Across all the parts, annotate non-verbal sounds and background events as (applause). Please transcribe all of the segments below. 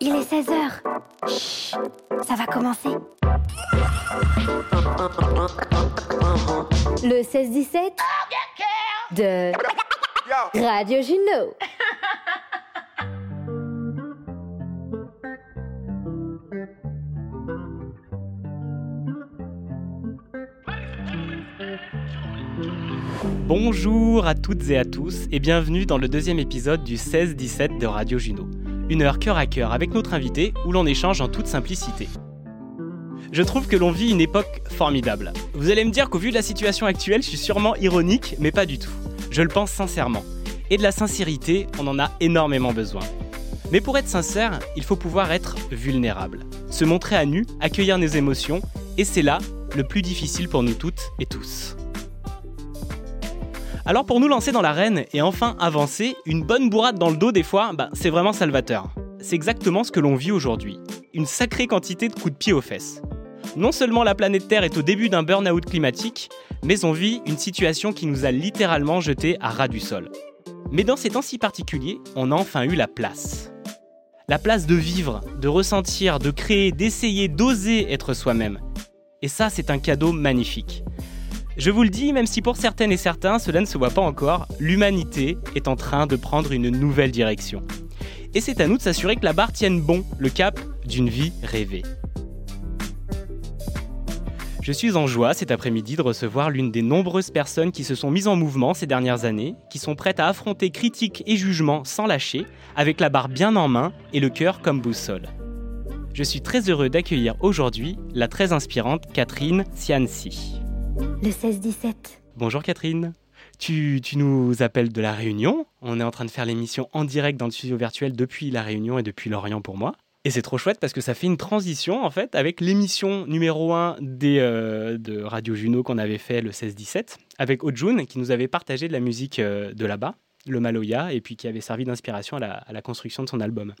Il est 16h. Chut, ça va commencer. Le 16-17 de Radio Juno. Bonjour à toutes et à tous et bienvenue dans le deuxième épisode du 16-17 de Radio Juno. Une heure cœur à cœur avec notre invité où l'on échange en toute simplicité. Je trouve que l'on vit une époque formidable. Vous allez me dire qu'au vu de la situation actuelle, je suis sûrement ironique, mais pas du tout. Je le pense sincèrement. Et de la sincérité, on en a énormément besoin. Mais pour être sincère, il faut pouvoir être vulnérable. Se montrer à nu, accueillir nos émotions, et c'est là le plus difficile pour nous toutes et tous. Alors pour nous lancer dans l'arène et enfin avancer, une bonne bourrade dans le dos des fois, bah, c'est vraiment salvateur. C'est exactement ce que l'on vit aujourd'hui. Une sacrée quantité de coups de pied aux fesses. Non seulement la planète Terre est au début d'un burn-out climatique, mais on vit une situation qui nous a littéralement jetés à ras du sol. Mais dans ces temps si particuliers, on a enfin eu la place. La place de vivre, de ressentir, de créer, d'essayer, d'oser être soi-même. Et ça, c'est un cadeau magnifique. Je vous le dis, même si pour certaines et certains cela ne se voit pas encore, l'humanité est en train de prendre une nouvelle direction. Et c'est à nous de s'assurer que la barre tienne bon, le cap d'une vie rêvée. Je suis en joie cet après-midi de recevoir l'une des nombreuses personnes qui se sont mises en mouvement ces dernières années, qui sont prêtes à affronter critiques et jugements sans lâcher, avec la barre bien en main et le cœur comme boussole. Je suis très heureux d'accueillir aujourd'hui la très inspirante Catherine Cianci. Le 16-17. Bonjour Catherine. Tu, nous appelles de la Réunion. On est en train de faire l'émission en direct dans le studio virtuel depuis la Réunion et depuis l'Orient pour moi. Et c'est trop chouette parce que ça fait une transition en fait avec l'émission numéro 1 des, euh, de Radio Juno qu'on avait fait le 16-17 avec Ojun qui nous avait partagé de la musique euh, de là-bas, le Maloya, et puis qui avait servi d'inspiration à la construction de son album.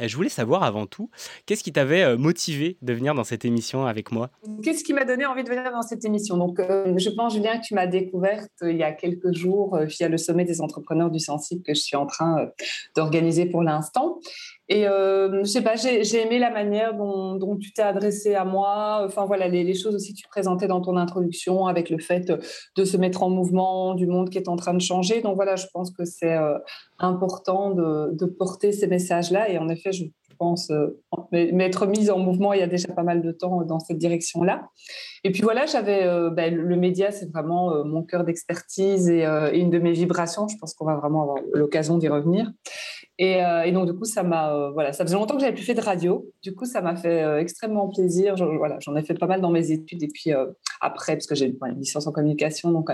Euh, je voulais savoir avant tout, qu'est-ce qui t'avait euh, motivé de venir dans cette émission avec moi? Qu'est-ce qui m'a donné envie de venir dans cette émission? Donc, euh, je pense, Julien, que tu m'as découverte il y a quelques jours via le sommet des entrepreneurs du sensible que je suis en train d'organiser pour l'instant. Et euh, je sais pas, j'ai aimé la manière dont, tu t'es adressé à moi. Enfin voilà, les, choses aussi que tu présentais dans ton introduction avec le fait de se mettre en mouvement, du monde qui est en train de changer. Donc voilà, je pense que c'est euh, important de, porter ces messages-là. Et en effet, je pense euh, m'être mise en mouvement il y a déjà pas mal de temps dans cette direction-là. Et puis voilà, j'avais euh, ben, le média, c'est vraiment euh, mon cœur d'expertise euh, et, une de mes vibrations. Je pense qu'on va vraiment avoir l'occasion d'y revenir. Et, et, donc, du coup, ça m'a, voilà, ça faisait longtemps que j'avais plus fait de radio. Du coup, ça m'a fait extrêmement plaisir. Je, voilà, j'en ai fait pas mal dans mes études et puis après, parce que j'ai une licence en communication, donc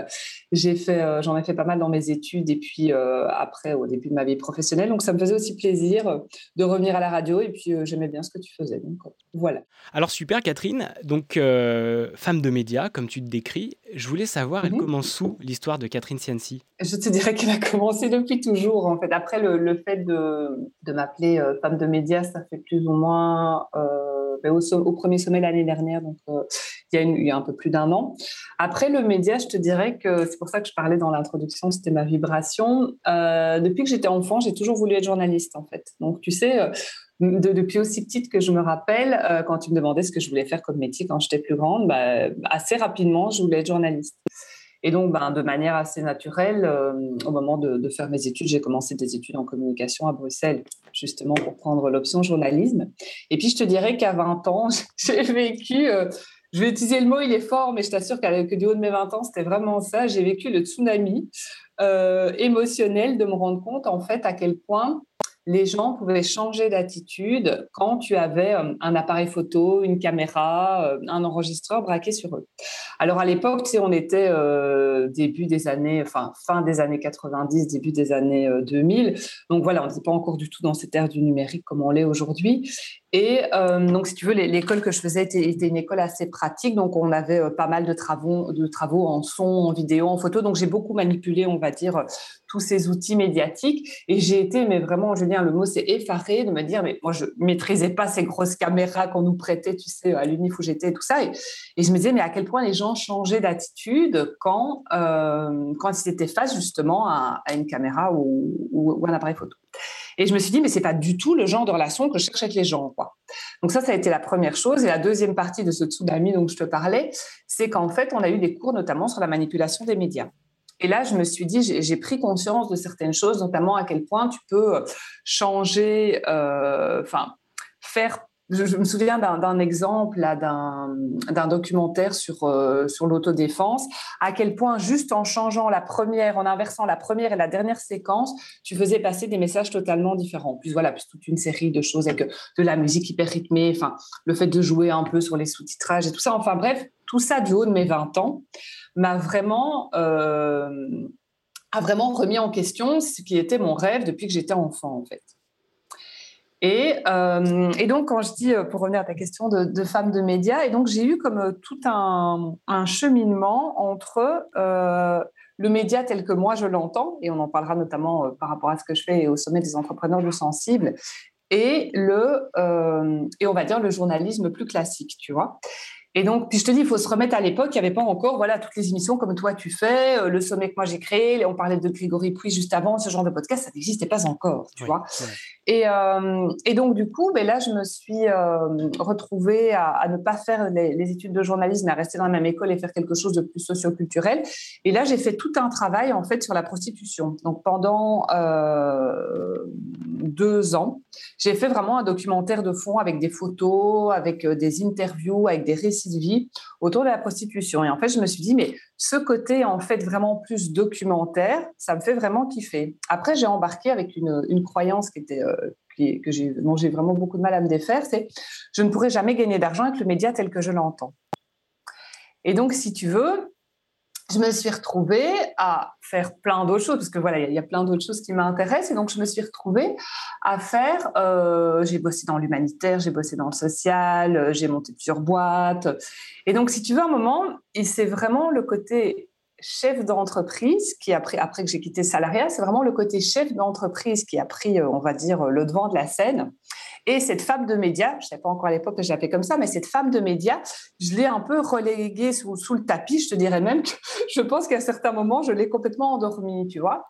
j'ai fait, j'en ai fait pas mal dans mes études et puis après, au début de ma vie professionnelle. Donc, ça me faisait aussi plaisir de revenir à la radio et puis j'aimais bien ce que tu faisais. Donc, voilà. Alors super, Catherine. Donc femme de médias, comme tu te décris. Je voulais savoir, elle -hmm. commence où l'histoire de Catherine Cianci? Je te dirais qu'elle a commencé depuis toujours. En fait, après le, le fait de, de m'appeler euh, femme de médias, ça fait plus ou moins euh, ben, au, premier sommet l'année dernière, donc euh, il, y a un peu plus d'un an. Après le média, je te dirais que c'est pour ça que je parlais dans l'introduction, c'était ma vibration. Depuis que j'étais enfant, j'ai toujours voulu être journaliste, en fait. Donc tu sais de, depuis aussi petite que je me rappelle, quand tu me demandais ce que je voulais faire comme métier quand j'étais plus grande, bah, assez rapidement, je voulais être journaliste. Et donc, ben, de manière assez naturelle, euh, au moment de, faire mes études, j'ai commencé des études en communication à Bruxelles, justement pour prendre l'option journalisme. Et puis, je te dirais qu'à 20 ans, (laughs) j'ai vécu, euh, je vais utiliser le mot, il est fort, mais je t'assure que du haut de mes 20 ans, c'était vraiment ça. J'ai vécu le tsunami euh, émotionnel de me rendre compte, en fait, à quel point les gens pouvaient changer d'attitude quand tu avais euh, un appareil photo, une caméra, euh, un enregistreur braqué sur eux. Alors à l'époque, tu sais, on était euh, début des années, enfin fin des années 90, début des années 2000. Donc voilà, on n'était pas encore du tout dans cette ère du numérique comme on l'est aujourd'hui. Et euh, donc, si tu veux, l'école que je faisais était, une école assez pratique. Donc, on avait euh, pas mal de travaux, de travaux en son, en vidéo, en photo. Donc, j'ai beaucoup manipulé, on va dire, tous ces outils médiatiques. Et j'ai été, mais vraiment, Julien, le mot, c'est effaré de me dire, mais moi, je maîtrisais pas ces grosses caméras qu'on nous prêtait, tu sais, à l'UNIF où j'étais, tout ça. Et, et, je me disais, mais à quel point les gens changeaient d'attitude quand, euh, quand ils étaient face, justement, à, à une caméra ou, ou, ou un appareil photo? Et je me suis dit, mais c'est pas du tout le genre de relation que je cherche avec les gens. Quoi. Donc ça, ça a été la première chose. Et la deuxième partie de ce tsunami dont je te parlais, c'est qu'en fait, on a eu des cours notamment sur la manipulation des médias. Et là, je me suis dit, j'ai pris conscience de certaines choses, notamment à quel point tu peux changer, euh, enfin, faire je, me souviens d'un exemple d'un documentaire sur, euh, sur l'autodéfense, à quel point juste en changeant la première, en inversant la première et la dernière séquence, tu faisais passer des messages totalement différents. Puis voilà, puis toute une série de choses avec de la musique hyper rythmée, enfin, le fait de jouer un peu sur les sous-titrages et tout ça. Enfin bref, tout ça du haut de mes 20 ans m'a vraiment... Euh, a vraiment remis en question ce qui était mon rêve depuis que j'étais enfant, en fait. Euh, et, donc, quand je dis, euh, pour revenir à ta question de, femme de médias, et donc j'ai eu comme euh, tout un, cheminement entre le média tel que moi je l'entends, et on en parlera notamment par rapport à ce que je fais au sommet des entrepreneurs du sensible, et le, et on va dire le journalisme plus classique, tu vois. Et donc, puis je te dis, il faut se remettre à l'époque, il n'y avait pas encore voilà, toutes les émissions comme toi tu fais, euh, le sommet que moi j'ai créé, on parlait de Grégory Puy juste avant, ce genre de podcast, ça n'existait pas encore, tu vois. Et, euh, et, donc, du coup, ben là, je me suis euh, retrouvée à, ne pas faire les, études de journalisme, à rester dans la même école et faire quelque chose de plus socioculturel. Et là, j'ai fait tout un travail, en fait, sur la prostitution. Donc, pendant deux ans, j'ai fait vraiment un documentaire de fond avec des photos, avec des interviews, avec des récits de vie autour de la prostitution. Et en fait, je me suis dit, mais ce côté, en fait, vraiment plus documentaire, ça me fait vraiment kiffer. Après, j'ai embarqué avec une, croyance qui était, euh, que j'ai, dont j'ai vraiment beaucoup de mal à me défaire, c'est je ne pourrai jamais gagner d'argent avec le média tel que je l'entends. Et donc, si tu veux, je me suis retrouvée à faire plein d'autres choses, parce que voilà, il y, a plein d'autres choses qui m'intéressent. Et donc, je me suis retrouvée à faire, euh, j'ai bossé dans l'humanitaire, j'ai bossé dans le social, euh, j'ai monté plusieurs boîtes. Et donc, si tu veux, un moment, c'est vraiment le côté chef d'entreprise qui a pris, après que j'ai quitté salariat, c'est vraiment le côté chef d'entreprise qui a pris, euh, on va dire, le devant de la scène. Et cette femme de médias, je ne sais pas encore à l'époque que j'appelais comme ça, mais cette femme de médias, je l'ai un peu reléguée sous, sous, le tapis. Je te dirais même que (laughs) je pense qu'à certains moments, je l'ai complètement endormie, tu vois.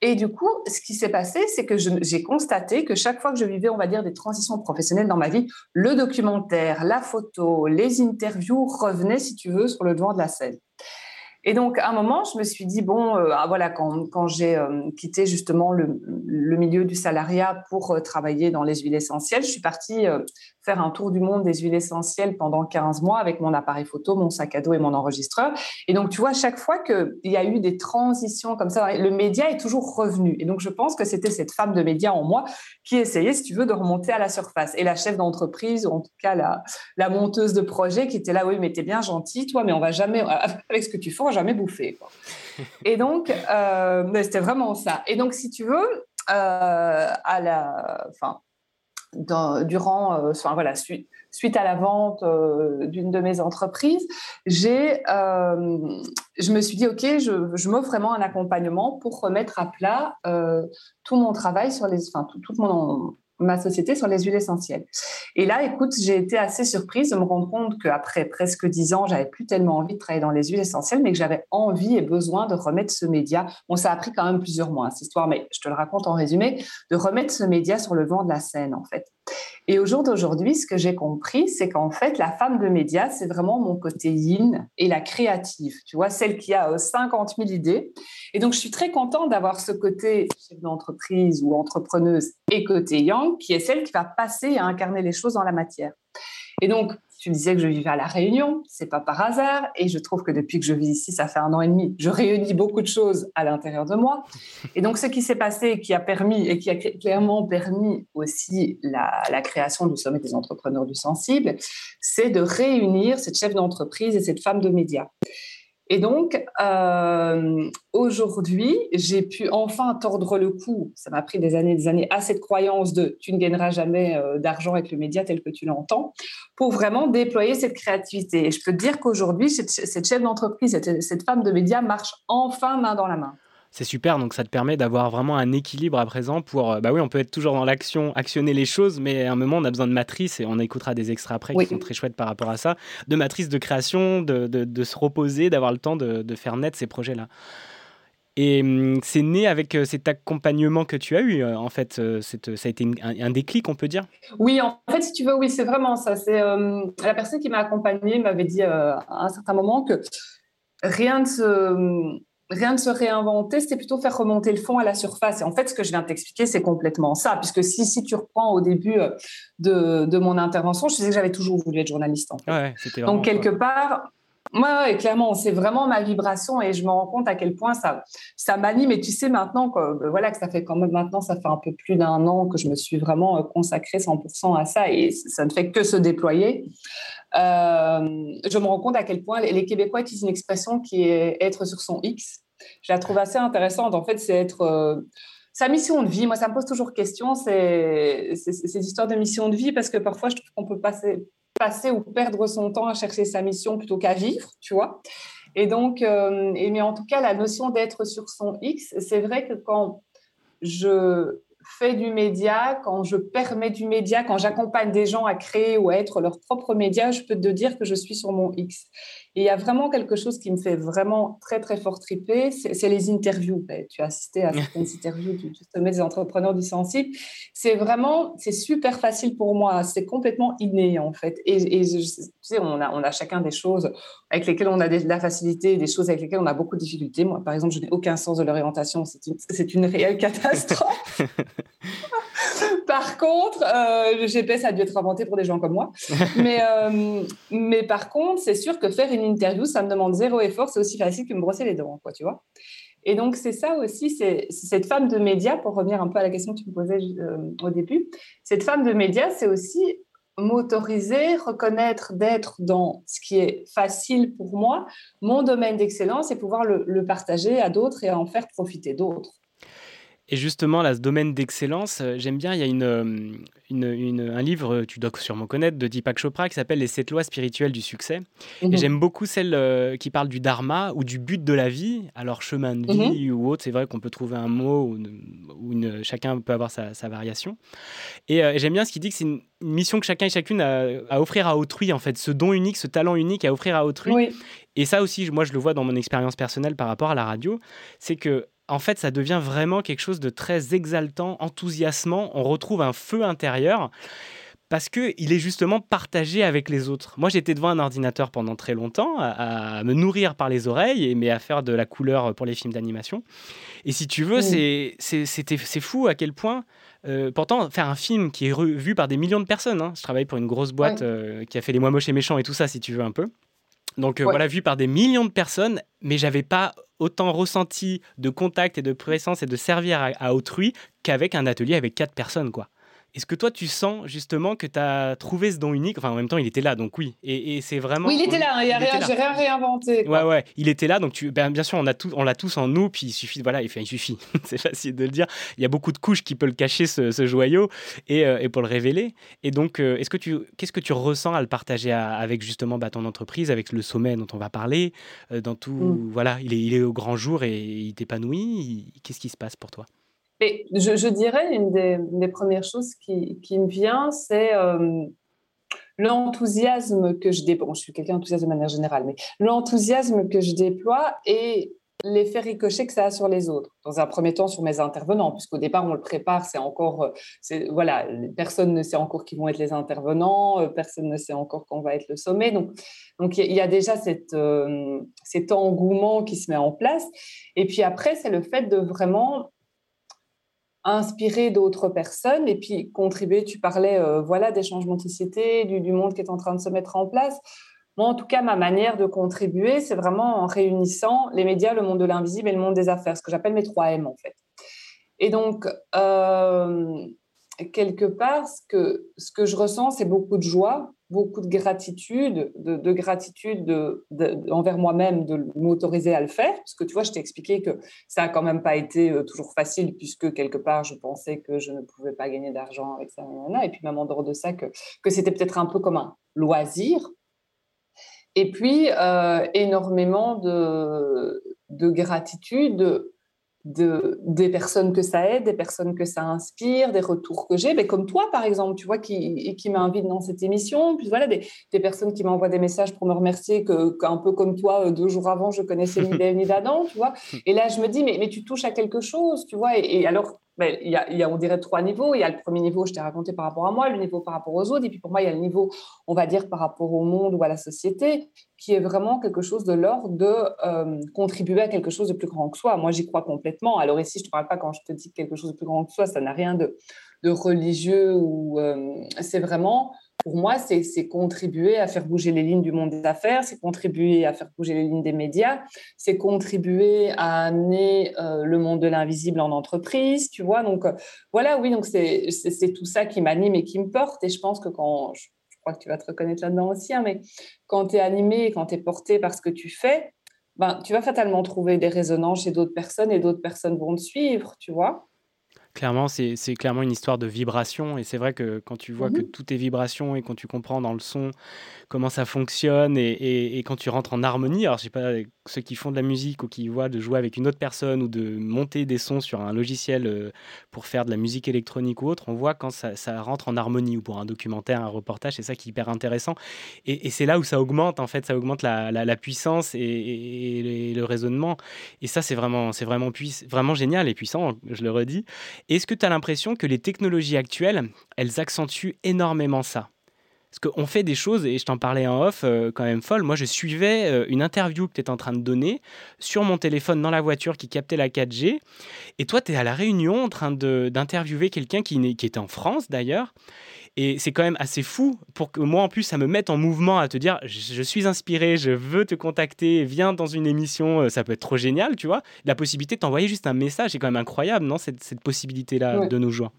Et du coup, ce qui s'est passé, c'est que j'ai constaté que chaque fois que je vivais, on va dire, des transitions professionnelles dans ma vie, le documentaire, la photo, les interviews revenaient, si tu veux, sur le devant de la scène. Et donc, à un moment, je me suis dit, bon, euh, ah, voilà, quand, j'ai euh, quitté justement le, le, milieu du salariat pour euh, travailler dans les huiles essentielles, je suis partie faire un tour du monde des huiles essentielles pendant 15 mois avec mon appareil photo, mon sac à dos et mon enregistreur. Et donc, tu vois, chaque fois qu'il y a eu des transitions comme ça, le média est toujours revenu. Et donc, je pense que c'était cette femme de média en moi qui essayait, si tu veux, de remonter à la surface. Et la chef d'entreprise, ou en tout cas la, la monteuse de projet, qui était là, oui, mais t'es bien gentil, toi, mais on va jamais, (laughs) avec ce que tu fais, on va jamais bouffer. (laughs) Et donc, euh, c'était vraiment ça. Et donc, si tu veux, euh, à la, enfin, durant, euh, enfin, voilà, suite, suite à la vente euh, d'une de mes entreprises, j'ai, euh, je me suis dit, OK, je, je m'offre vraiment un accompagnement pour remettre à plat tout mon travail sur les, enfin, tout, tout mon, ma société sur les huiles essentielles. Et là, écoute, j'ai été assez surprise de me rendre compte qu'après presque dix ans, j'avais plus tellement envie de travailler dans les huiles essentielles, mais que j'avais envie et besoin de remettre ce média. Bon, ça a pris quand même plusieurs mois, cette histoire, mais je te le raconte en résumé, de remettre ce média sur le vent de la scène, en fait. Et au jour d'aujourd'hui, ce que j'ai compris, c'est qu'en fait, la femme de média, c'est vraiment mon côté yin et la créative, tu vois, celle qui a 50 euh, 000 idées. Et donc, je suis très contente d'avoir ce côté chef d'entreprise ou entrepreneuse et côté yang, qui est celle qui va passer à incarner les choses dans la matière. Et donc, tu disais que je vivais à La Réunion, c'est pas par hasard, et je trouve que depuis que je vis ici, ça fait un an et demi, je réunis beaucoup de choses à l'intérieur de moi. Et donc, ce qui s'est passé, qui a permis et qui a clairement permis aussi la, la création du sommet des entrepreneurs du sensible, c'est de réunir cette chef d'entreprise et cette femme de médias. Et donc, euh, aujourd'hui, j'ai pu enfin tordre le cou, ça m'a pris des années des années, à cette croyance de tu ne gagneras jamais euh, d'argent avec le média tel que tu l'entends, pour vraiment déployer cette créativité. Et je peux te dire qu'aujourd'hui, cette, cette, chef d'entreprise, cette, cette femme de média marche enfin main dans la main c'est super. Donc ça te permet d'avoir vraiment un équilibre à présent pour. Euh, bah oui, on peut être toujours dans l'action, actionner les choses, mais à un moment on a besoin de matrice et on écoutera des extraits après qui sont très chouettes par rapport à ça. De matrice de création, de, de, se reposer, d'avoir le temps de, de, faire naître ces projets-là. Et hum, c'est né avec cet accompagnement que tu as eu, en fait. ça a été un, déclic, on peut dire? Oui, en fait, si tu veux, oui, c'est vraiment ça. C'est la personne qui m'a accompagnée m'avait dit à un certain moment que rien ne se rien ne se réinventer, c'était plutôt faire remonter le fond à la surface. Et en fait, ce que je viens de t'expliquer, c'est complètement ça. Puisque si, si tu reprends au début euh, de, de mon intervention, je disais que j'avais toujours voulu être journaliste. En fait. Donc, quelque part, ouais, clairement, c'est vraiment ma vibration et je me rends compte à quel point ça, ça m'anime. Et tu sais maintenant ben voilà, que ça fait quand même maintenant, ça fait un peu plus d'un an que je me suis vraiment euh, consacrée 100% à ça et ça ne fait que se déployer. Euh, je me rends compte à quel point les Québécois utilisent une expression qui est être sur son X. Je la trouve assez intéressante. En fait, c'est être euh, sa mission de vie. Moi, ça me pose toujours question, c'est ces histoires de mission de vie, parce que parfois, je trouve qu'on peut passer, passer ou perdre son temps à chercher sa mission plutôt qu'à vivre, tu vois. Et donc, euh, mais en tout cas, la notion d'être sur son X, c'est vrai que quand je fais du média, quand je permets du média, quand j'accompagne des gens à créer ou à être leur propre média, je peux te dire que je suis sur mon X. Et il y a vraiment quelque chose qui me fait vraiment très, très fort triper, c'est les interviews. Ben, tu as assisté à certaines (laughs) interviews du, sommet des entrepreneurs du sensible. C'est vraiment, c'est super facile pour moi. C'est complètement inné, en fait. Et, tu sais, on a, on a chacun des choses avec lesquelles on a de la facilité, des choses avec lesquelles on a beaucoup de difficultés. Moi, par exemple, je n'ai aucun sens de l'orientation. C'est une, une réelle (laughs) catastrophe. Par contre, euh, le GPS a dû être inventé pour des gens comme moi. (laughs) mais, euh, mais par contre, c'est sûr que faire une interview, ça me demande zéro effort. C'est aussi facile que me brosser les dents, quoi, tu vois. Et donc, c'est ça aussi, c'est cette femme de média, pour revenir un peu à la question que tu me posais euh, au début, cette femme de média, c'est aussi m'autoriser, reconnaître d'être dans ce qui est facile pour moi, mon domaine d'excellence, et pouvoir le partager à d'autres et en faire profiter d'autres. Et justement, là, ce domaine d'excellence, euh, j'aime bien, il y a euh, une, un livre, euh, tu dois sûrement connaître, de Deepak Chopra, qui s'appelle Les sept lois spirituelles du succès. Et mhm. j'aime beaucoup celle qui parle du dharma ou du but de la vie, alors chemin de vie mhm. ou autre. C'est vrai qu'on peut trouver un mot où, une, chacun peut avoir sa, variation. Et, j'aime bien ce qu'il dit que c'est une, mission que chacun et chacune a à offrir à autrui, en fait, ce don unique, ce talent unique à offrir à autrui. Et ça aussi, moi, je le vois dans mon expérience personnelle par rapport à la radio, c'est que en fait, ça devient vraiment quelque chose de très exaltant, enthousiasmant. On retrouve un feu intérieur parce qu'il est justement partagé avec les autres. Moi, j'étais devant un ordinateur pendant très longtemps, à, me nourrir par les oreilles, mais à faire de la couleur pour les films d'animation. Et si tu veux, mmh. c'est fou à quel point... Euh, pourtant, faire un film qui est vu par des millions de personnes, hein. je travaille pour une grosse boîte euh, qui a fait Les Mois Moches et Méchants et tout ça, si tu veux un peu. Donc euh, voilà, vu par des millions de personnes, mais j'avais pas autant ressenti de contact et de présence et de servir à, autrui qu'avec un atelier avec quatre personnes, quoi. Est-ce que toi, tu sens justement que tu as trouvé ce don unique? Enfin, en même temps, il était là, donc oui. Et, c'est vraiment. Oui, il était là, hein, il a rien, j'ai rien réinventé. Ouais, ouais, il était là, donc tu, ben, bien sûr, on a tout, on l'a tous en nous, puis il suffit, voilà, il, il suffit, (laughs) c'est facile de le dire. Il y a beaucoup de couches qui peuvent le cacher, ce, joyau, et, euh, et, pour le révéler. Et donc, euh, est-ce que tu, qu'est-ce que tu ressens à le partager avec justement bah, ton entreprise, avec le sommet dont on va parler, euh, dans tout, mm. voilà, il est, il est au grand jour et il t'épanouit. Qu'est-ce qui se passe pour toi? Je, dirais, une des, premières choses qui, me vient, c'est euh, l'enthousiasme que je déploie. je suis quelqu'un d'enthousiaste de manière générale, mais l'enthousiasme que je déploie et l'effet ricochet que ça a sur les autres. Dans un premier temps, sur mes intervenants, puisqu'au départ, on le prépare, c'est encore, euh, voilà, personne ne sait encore qui vont être les intervenants, euh, personne ne sait encore quand va être le sommet. Donc, donc il y, a déjà cette, cet engouement qui se met en place. Et puis après, c'est le fait de vraiment inspirer d'autres personnes et puis contribuer. Tu parlais euh, voilà, des changements de société, du, monde qui est en train de se mettre en place. Moi, en tout cas, ma manière de contribuer, c'est vraiment en réunissant les médias, le monde de l'invisible et le monde des affaires, ce que j'appelle mes 3 M en fait. Et donc, euh, quelque part, ce que, ce que je ressens, c'est beaucoup de joie, beaucoup de gratitude, de, gratitude de, envers moi-même de m'autoriser à le faire. Parce que tu vois, je t'ai expliqué que ça n'a quand même pas été euh, toujours facile, puisque quelque part, je pensais que je ne pouvais pas gagner d'argent avec ça. Et puis, même en dehors de ça, que, que c'était peut-être un peu comme un loisir. Et puis, euh, énormément de, de gratitude de, des personnes que ça aide, des personnes que ça inspire, des retours que j'ai, mais comme toi par exemple, tu vois, qui, qui m'invite dans cette émission, puis voilà, des, des personnes qui m'envoient des messages pour me remercier, que, qu'un peu comme toi, euh, deux jours avant, je connaissais ni (laughs) ni d'Adam, tu vois. Et là, je me dis, mais, mais tu touches à quelque chose, tu vois, et, alors, ben, il, y a, on dirait, trois niveaux. Il y a le premier niveau, je t'ai raconté par rapport à moi, le niveau par rapport aux autres, et puis pour moi, il y a le niveau, on va dire, par rapport au monde ou à la société, qui est vraiment quelque chose de l'ordre de euh, contribuer à quelque chose de plus grand que soi. Moi, j'y crois complètement. Alors ici, je ne te parle pas quand je te dis quelque chose de plus grand que soi, ça n'a rien de, de religieux, ou euh, c'est vraiment pour moi, c'est contribuer à faire bouger les lignes du monde des affaires, c'est contribuer à faire bouger les lignes des médias, c'est contribuer à amener euh, le monde de l'invisible en entreprise, tu vois. Donc euh, voilà, oui, donc c'est tout ça qui m'anime et qui me porte. Et je pense que quand, je, crois que tu vas te reconnaître là-dedans aussi, hein, mais quand tu es animé, quand tu es porté par ce que tu fais, ben, tu vas fatalement trouver des résonances chez d'autres personnes et d'autres personnes vont te suivre, tu vois. Clairement, c'est clairement une histoire de vibration. Et c'est vrai que quand tu vois que Mmh tout est vibration et quand tu comprends dans le son comment ça fonctionne et, et- et quand tu rentres en harmonie, alors je sais pas, ceux qui font de la musique ou qui voient de jouer avec une autre personne ou de monter des sons sur un logiciel euh, pour faire de la musique électronique ou autre, on voit quand ça, ça rentre en harmonie ou pour un documentaire, un reportage, c'est ça qui est hyper intéressant. Et, et c'est là où ça augmente, en fait, ça augmente la, la- la puissance et, et- et le raisonnement. Et ça, c'est vraiment, vraiment, vraiment génial et puissant, je le redis. Est-ce que tu as l'impression que les technologies actuelles, elles accentuent énormément ça? Parce qu'on fait des choses, et je t'en parlais en off, euh, quand même folle. Moi, je suivais euh, une interview que tu étais en train de donner sur mon téléphone dans la voiture qui captait la 4G. Et toi, tu es à La Réunion en train d'interviewer quelqu'un qui, qui était en France d'ailleurs. Et c'est quand même assez fou pour que moi, en plus, ça me mette en mouvement à te dire je, je suis inspiré, je veux te contacter, viens dans une émission, euh, ça peut être trop génial, tu vois. La possibilité de t'envoyer juste un message, c'est quand même incroyable, non Cette, cette possibilité-là Ouais. de nos jours?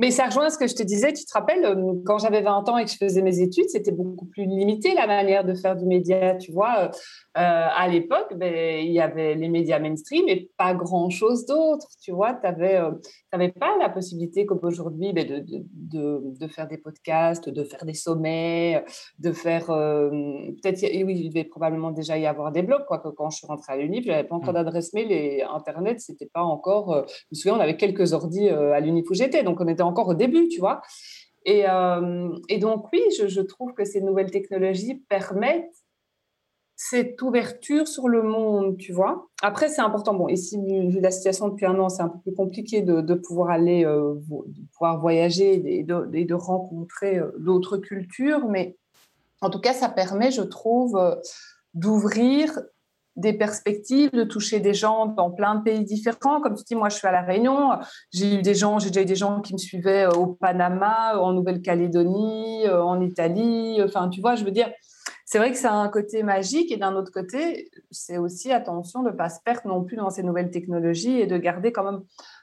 Mais ça rejoint ce que je te disais, tu te rappelles, euh, quand j'avais 20 ans et que je faisais mes études, c'était beaucoup plus limité la manière de faire du média, tu vois. Euh, à l'époque, ben, il y avait les médias mainstream et pas grand-chose d'autre, tu vois. Tu n'avais pas la possibilité comme aujourd'hui ben, de, de, de, de, faire des podcasts, de faire des sommets, de faire... Euh, Peut-être, oui, il devait probablement déjà y avoir des blogs, quoique quand je suis rentrée à l'UNIF, je n'avais pas encore d'adresse mail et Internet, c'était pas encore... Euh, je me souviens, on avait quelques ordis euh, à l'UNIF où j'étais, donc on était encore au début, tu vois. Et, euh, et donc, oui, je, je, trouve que ces nouvelles technologies permettent cette ouverture sur le monde, tu vois. Après, c'est important. Bon, ici, vu la situation depuis un an, c'est un peu plus compliqué de, pouvoir aller, euh, de pouvoir voyager et de, et de rencontrer euh, d'autres cultures. Mais en tout cas, ça permet, je trouve, euh, d'ouvrir des perspectives, de toucher des gens dans plein de pays différents. Comme tu dis, moi, je suis à La Réunion. J'ai eu des gens, j'ai déjà eu des gens qui me suivaient au Panama, en Nouvelle-Calédonie, en Italie. Enfin, tu vois, je veux dire, c'est vrai que ça a un côté magique et d'un autre côté, c'est aussi attention de ne pas se perdre non plus dans ces nouvelles technologies et de garder quand même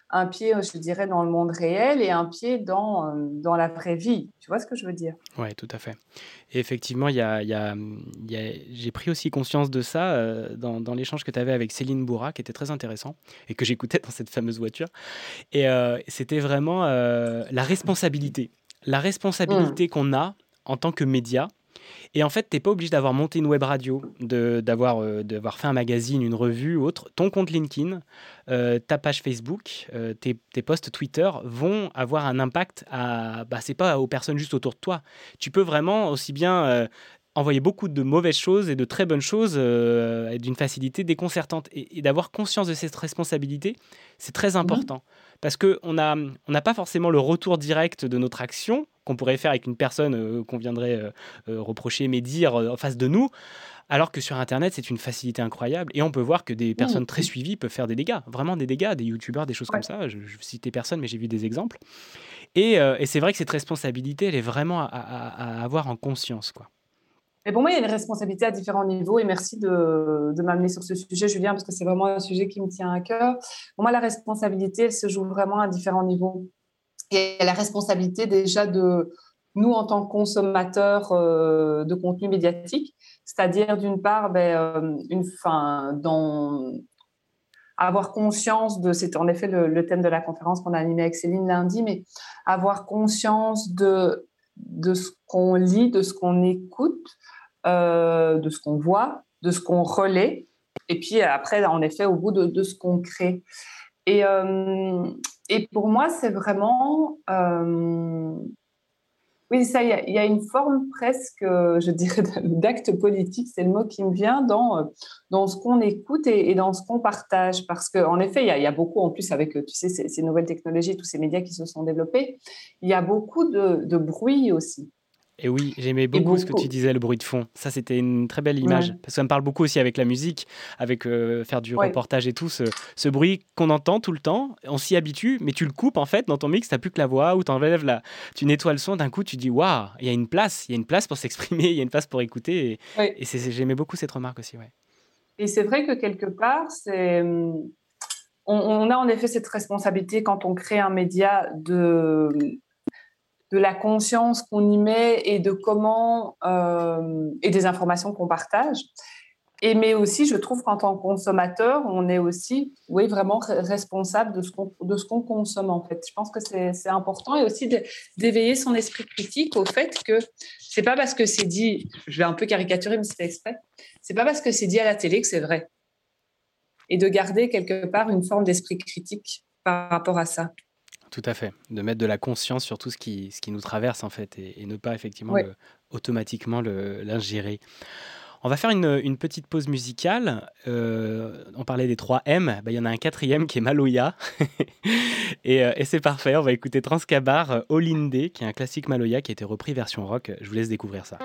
un pied, je dirais, dans le monde réel et un pied dans, dans la vraie vie. Tu vois ce que je veux dire? Oui, tout à fait. Et effectivement, y a, y a, y a, j'ai pris aussi conscience de ça euh, dans, dans l'échange que tu avais avec Céline Bourra, qui était très intéressant et que j'écoutais dans cette fameuse voiture. Et euh, c'était vraiment euh, la responsabilité. La responsabilité mmh. qu'on a en tant que média et en fait, tu n'es pas obligé d'avoir monté une web radio, d'avoir euh, fait un magazine, une revue ou autre. Ton compte LinkedIn, euh, ta page Facebook, euh, tes, tes, posts Twitter vont avoir un impact à. Bah, c'est pas aux personnes juste autour de toi. Tu peux vraiment aussi bien euh, envoyer beaucoup de mauvaises choses et de très bonnes choses euh, d'une facilité déconcertante. Et, et d'avoir conscience de cette responsabilité, c'est très important. Mmh. Parce qu'on n'a on n'a pas forcément le retour direct de notre action qu'on pourrait faire avec une personne euh, qu'on viendrait euh, euh, reprocher, mais dire en face de nous. Alors que sur Internet, c'est une facilité incroyable. Et on peut voir que des personnes très suivies peuvent faire des dégâts, vraiment des dégâts, des youtubeurs, des choses ouais. comme ça. Je, je citais personne, mais j'ai vu des exemples. Et, euh, et c'est vrai que cette responsabilité, elle est vraiment à, à, à avoir en conscience. quoi. Et pour moi, il y a une responsabilité à différents niveaux. Et merci de, de m'amener sur ce sujet, Julien, parce que c'est vraiment un sujet qui me tient à cœur. Pour moi, la responsabilité, elle se joue vraiment à différents niveaux. Et la responsabilité déjà de nous en tant que consommateurs euh, de contenu médiatique, c'est-à-dire d'une part, ben, euh, une, fin, dans avoir conscience de, c'est en effet le, le, thème de la conférence qu'on a animée avec Céline lundi, mais avoir conscience de, de ce qu'on lit, de ce qu'on écoute, euh, de ce qu'on voit, de ce qu'on relaie, et puis après, en effet, au bout de, ce qu'on crée. Et, et pour moi, c'est vraiment oui, ça, il y, a une forme presque, je dirais, (laughs) d'acte politique, c'est le mot qui me vient, dans, dans ce qu'on écoute et, dans ce qu'on partage. Parce qu'en effet, il y, a, beaucoup, en plus, avec tu sais, ces, nouvelles technologies, tous ces médias qui se sont développés, il y a beaucoup de bruit aussi. Et oui, j'aimais beaucoup, ce que tu disais, le bruit de fond. Ça, c'était une très belle image. Parce que ça me parle beaucoup aussi avec la musique, avec euh, faire du reportage et tout. Ce, bruit qu'on entend tout le temps, on s'y habitue, mais tu le coupes en fait dans ton mix, tu n'as plus que la voix ou enlèves la... tu nettoies le son. D'un coup, tu dis Waouh, il y a une place, il y a une place pour (laughs) s'exprimer, il y a une place pour écouter. Et, j'aimais beaucoup cette remarque aussi. Ouais. Et c'est vrai que quelque part, c'est. Hum, on, a en effet cette responsabilité quand on crée un média de de la conscience qu'on y met et de comment euh, et des informations qu'on partage. Et mais aussi, je trouve qu'en tant que consommateur, on est aussi, oui, vraiment responsable de ce qu'on qu'on consomme en fait. Je pense que c'est important et aussi d'éveiller son esprit critique au fait que c'est pas parce que c'est dit, je vais un peu caricaturer, mais c'est exprès. C'est pas parce que c'est dit à la télé que c'est vrai. Et de garder quelque part une forme d'esprit critique par rapport à ça. Tout à fait. De mettre de la conscience sur tout ce qui, ce qui nous traverse, en fait, et, ne pas effectivement automatiquement l'ingérer. On va faire une, petite pause musicale. Euh, on parlait des 3 M. Bah, il y en a un quatrième qui est Maloya. (laughs) et, euh, et c'est parfait. On va écouter Transcabar Olinde, qui est un classique Maloya qui a été repris version rock. Je vous laisse découvrir ça.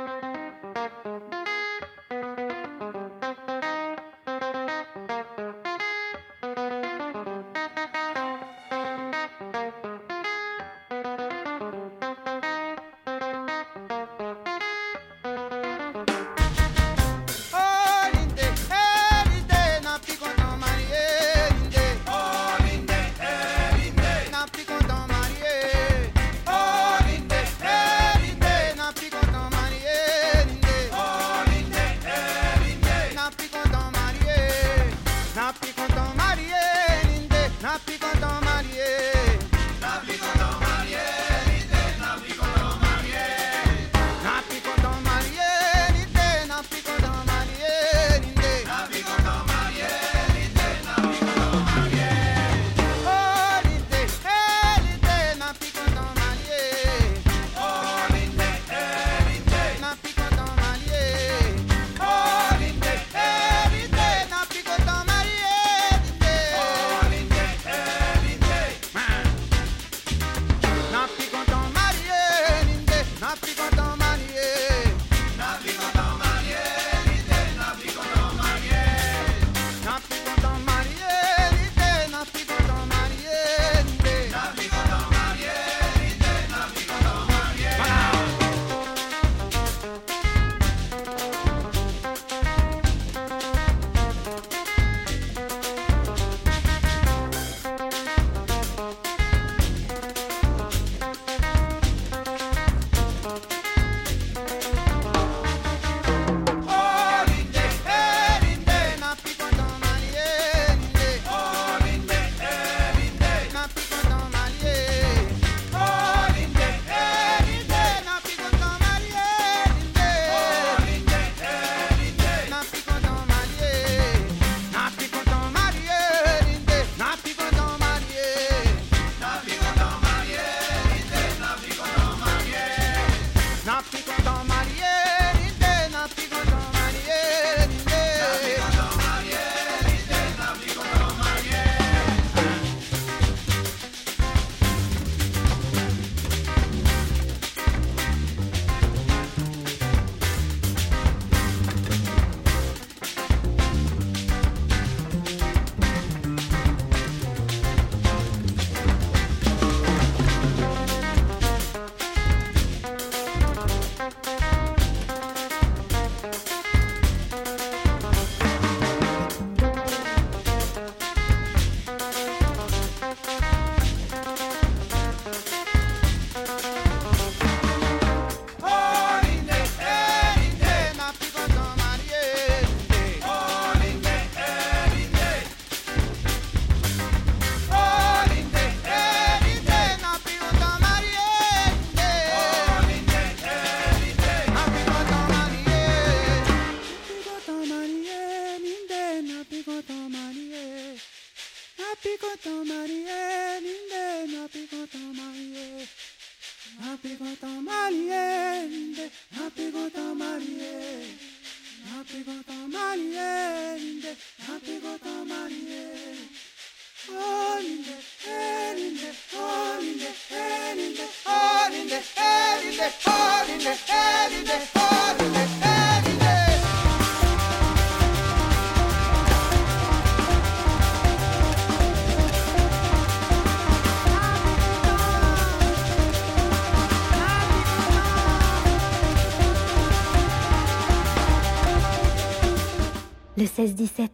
Le 16-17.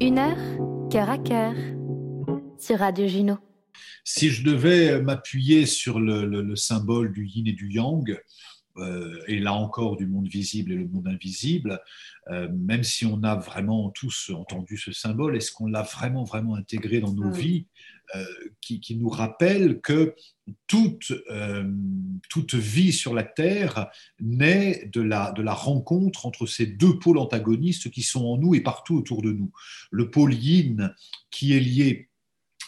Une heure, cœur à cœur, sur Radio Juno. Si je devais m'appuyer sur le, symbole du yin et du yang, euh, et là encore du monde visible et le monde invisible, euh, même si on a vraiment tous entendu ce symbole, est-ce qu'on l'a vraiment, vraiment intégré dans nos vies euh, qui, nous rappelle que toute, toute vie sur la Terre naît de la, de la rencontre entre ces deux pôles antagonistes qui sont en nous et partout autour de nous. Le pôle yin qui est lié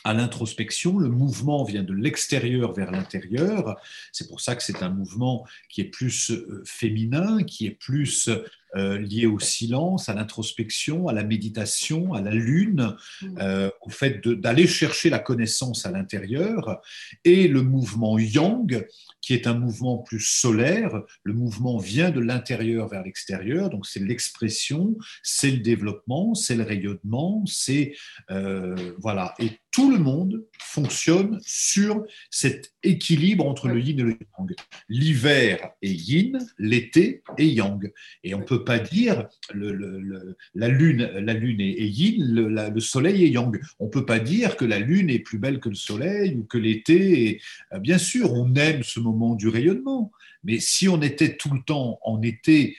à l'introspection. Le mouvement vient de l'extérieur vers l'intérieur. C'est pour ça que c'est un mouvement qui est plus euh, féminin, qui est plus euh, lié au silence, à l'introspection, à la méditation, à la lune, mm. euh, au fait d'aller chercher la connaissance à l'intérieur. Et le mouvement yang, qui est un mouvement plus solaire. Le mouvement vient de l'intérieur vers l'extérieur, donc c'est l'expression, c'est le développement, c'est le rayonnement, c'est voilà. Et tout le monde fonctionne sur cet équilibre entre le yin et le yang. L'hiver est yin, l'été est yang. Et on ne peut pas dire la, lune, la lune est, yin, le, soleil est yang. On ne peut pas dire que la lune est plus belle que le soleil ou que l'été est... Euh, bien sûr, on aime ce moment du rayonnement, mais si on était tout le temps en été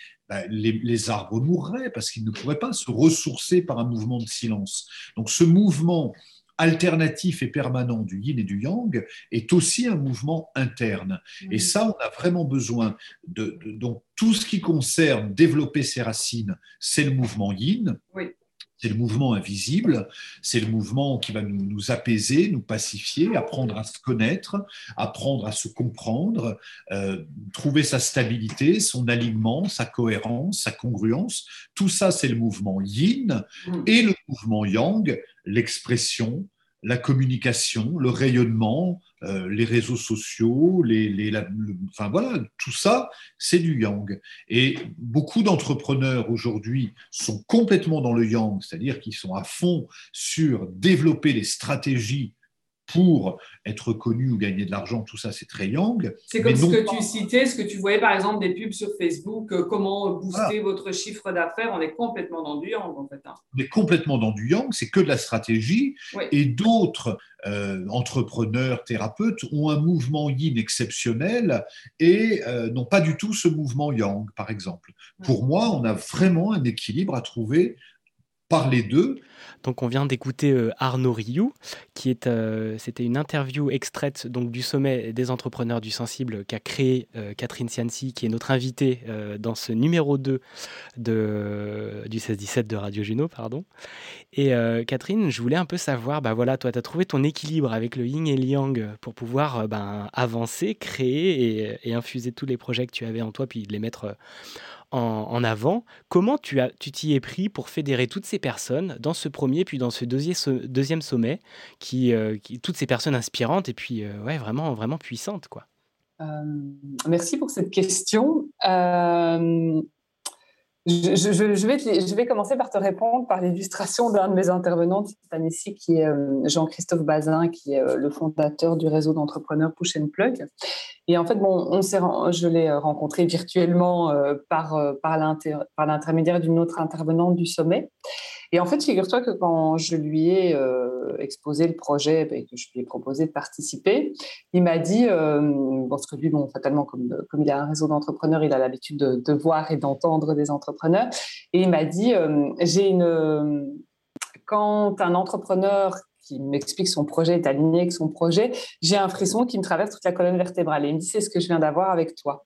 les, les, arbres mourraient parce qu'ils ne pourraient pas se ressourcer par un mouvement de silence. Donc ce mouvement alternatif et permanent du yin et du yang est aussi un mouvement interne. Et ça, on a vraiment besoin de, donc tout ce qui concerne développer ses racines, c'est le mouvement yin. C'est le mouvement invisible, c'est le mouvement qui va nous, apaiser, nous pacifier, apprendre à se connaître, apprendre à se comprendre, euh, trouver sa stabilité, son alignement, sa cohérence, sa congruence. Tout ça, c'est le mouvement yin mm. et le mouvement yang, l'expression, la communication, le rayonnement, euh, les réseaux sociaux, les, enfin voilà, tout ça, c'est du yang. Et beaucoup d'entrepreneurs aujourd'hui sont complètement dans le yang, c'est-à-dire qu'ils sont à fond sur développer les stratégies pour être connu ou gagner de l'argent, tout ça, c'est très yang. C'est comme ce que tu citais, ce que tu voyais par exemple des pubs sur Facebook, euh, comment booster votre chiffre d'affaires, on est complètement dans du yang en fait. Hein. On est complètement dans du yang, c'est que de la stratégie. Et d'autres euh, entrepreneurs, thérapeutes ont un mouvement yin exceptionnel et euh, n'ont pas du tout ce mouvement yang, par exemple. Pour moi, on a vraiment un équilibre à trouver par les deux. Donc on vient d'écouter euh, Arnaud Rioux, qui est, euh, c'était une interview extraite donc du sommet des entrepreneurs du sensible qu'a créé euh, Catherine Cianci, qui est notre invitée dans ce numéro 2 de, du 16-17 de Radio Juno. Pardon. Et Catherine, je voulais un peu savoir, bah voilà, toi tu as trouvé ton équilibre avec le yin et le yang pour pouvoir ben, avancer, créer et, et, infuser tous les projets que tu avais en toi, puis les mettre en, avant. Comment tu as, tu t'y es pris pour fédérer toutes ces personnes dans ce premier puis dans ce deuxième, sommet, qui, euh, qui, toutes ces personnes inspirantes et puis euh, ouais, vraiment, vraiment puissantes quoi? Euh, merci pour cette question. Je, vais commencer par te répondre par l'illustration d'un de mes intervenants cette année-ci, qui est euh, Jean-Christophe Bazin, qui est euh, le fondateur du réseau d'entrepreneurs Push and Plug. Et en fait, bon, on je l'ai rencontré virtuellement euh, par, par l'intermédiaire d'une autre intervenante du sommet. Et en fait, figure-toi que quand je lui ai euh, exposé le projet et que je lui ai proposé de participer, il m'a dit, euh, parce que lui, bon, fatalement, comme, comme il a un réseau d'entrepreneurs, il a l'habitude de, voir et d'entendre des entrepreneurs, et il m'a dit, euh, j'ai une... Quand un entrepreneur qui m'explique son projet est aligné avec son projet, j'ai un frisson qui me traverse toute la colonne vertébrale. Et il me dit, c'est ce que je viens d'avoir avec toi.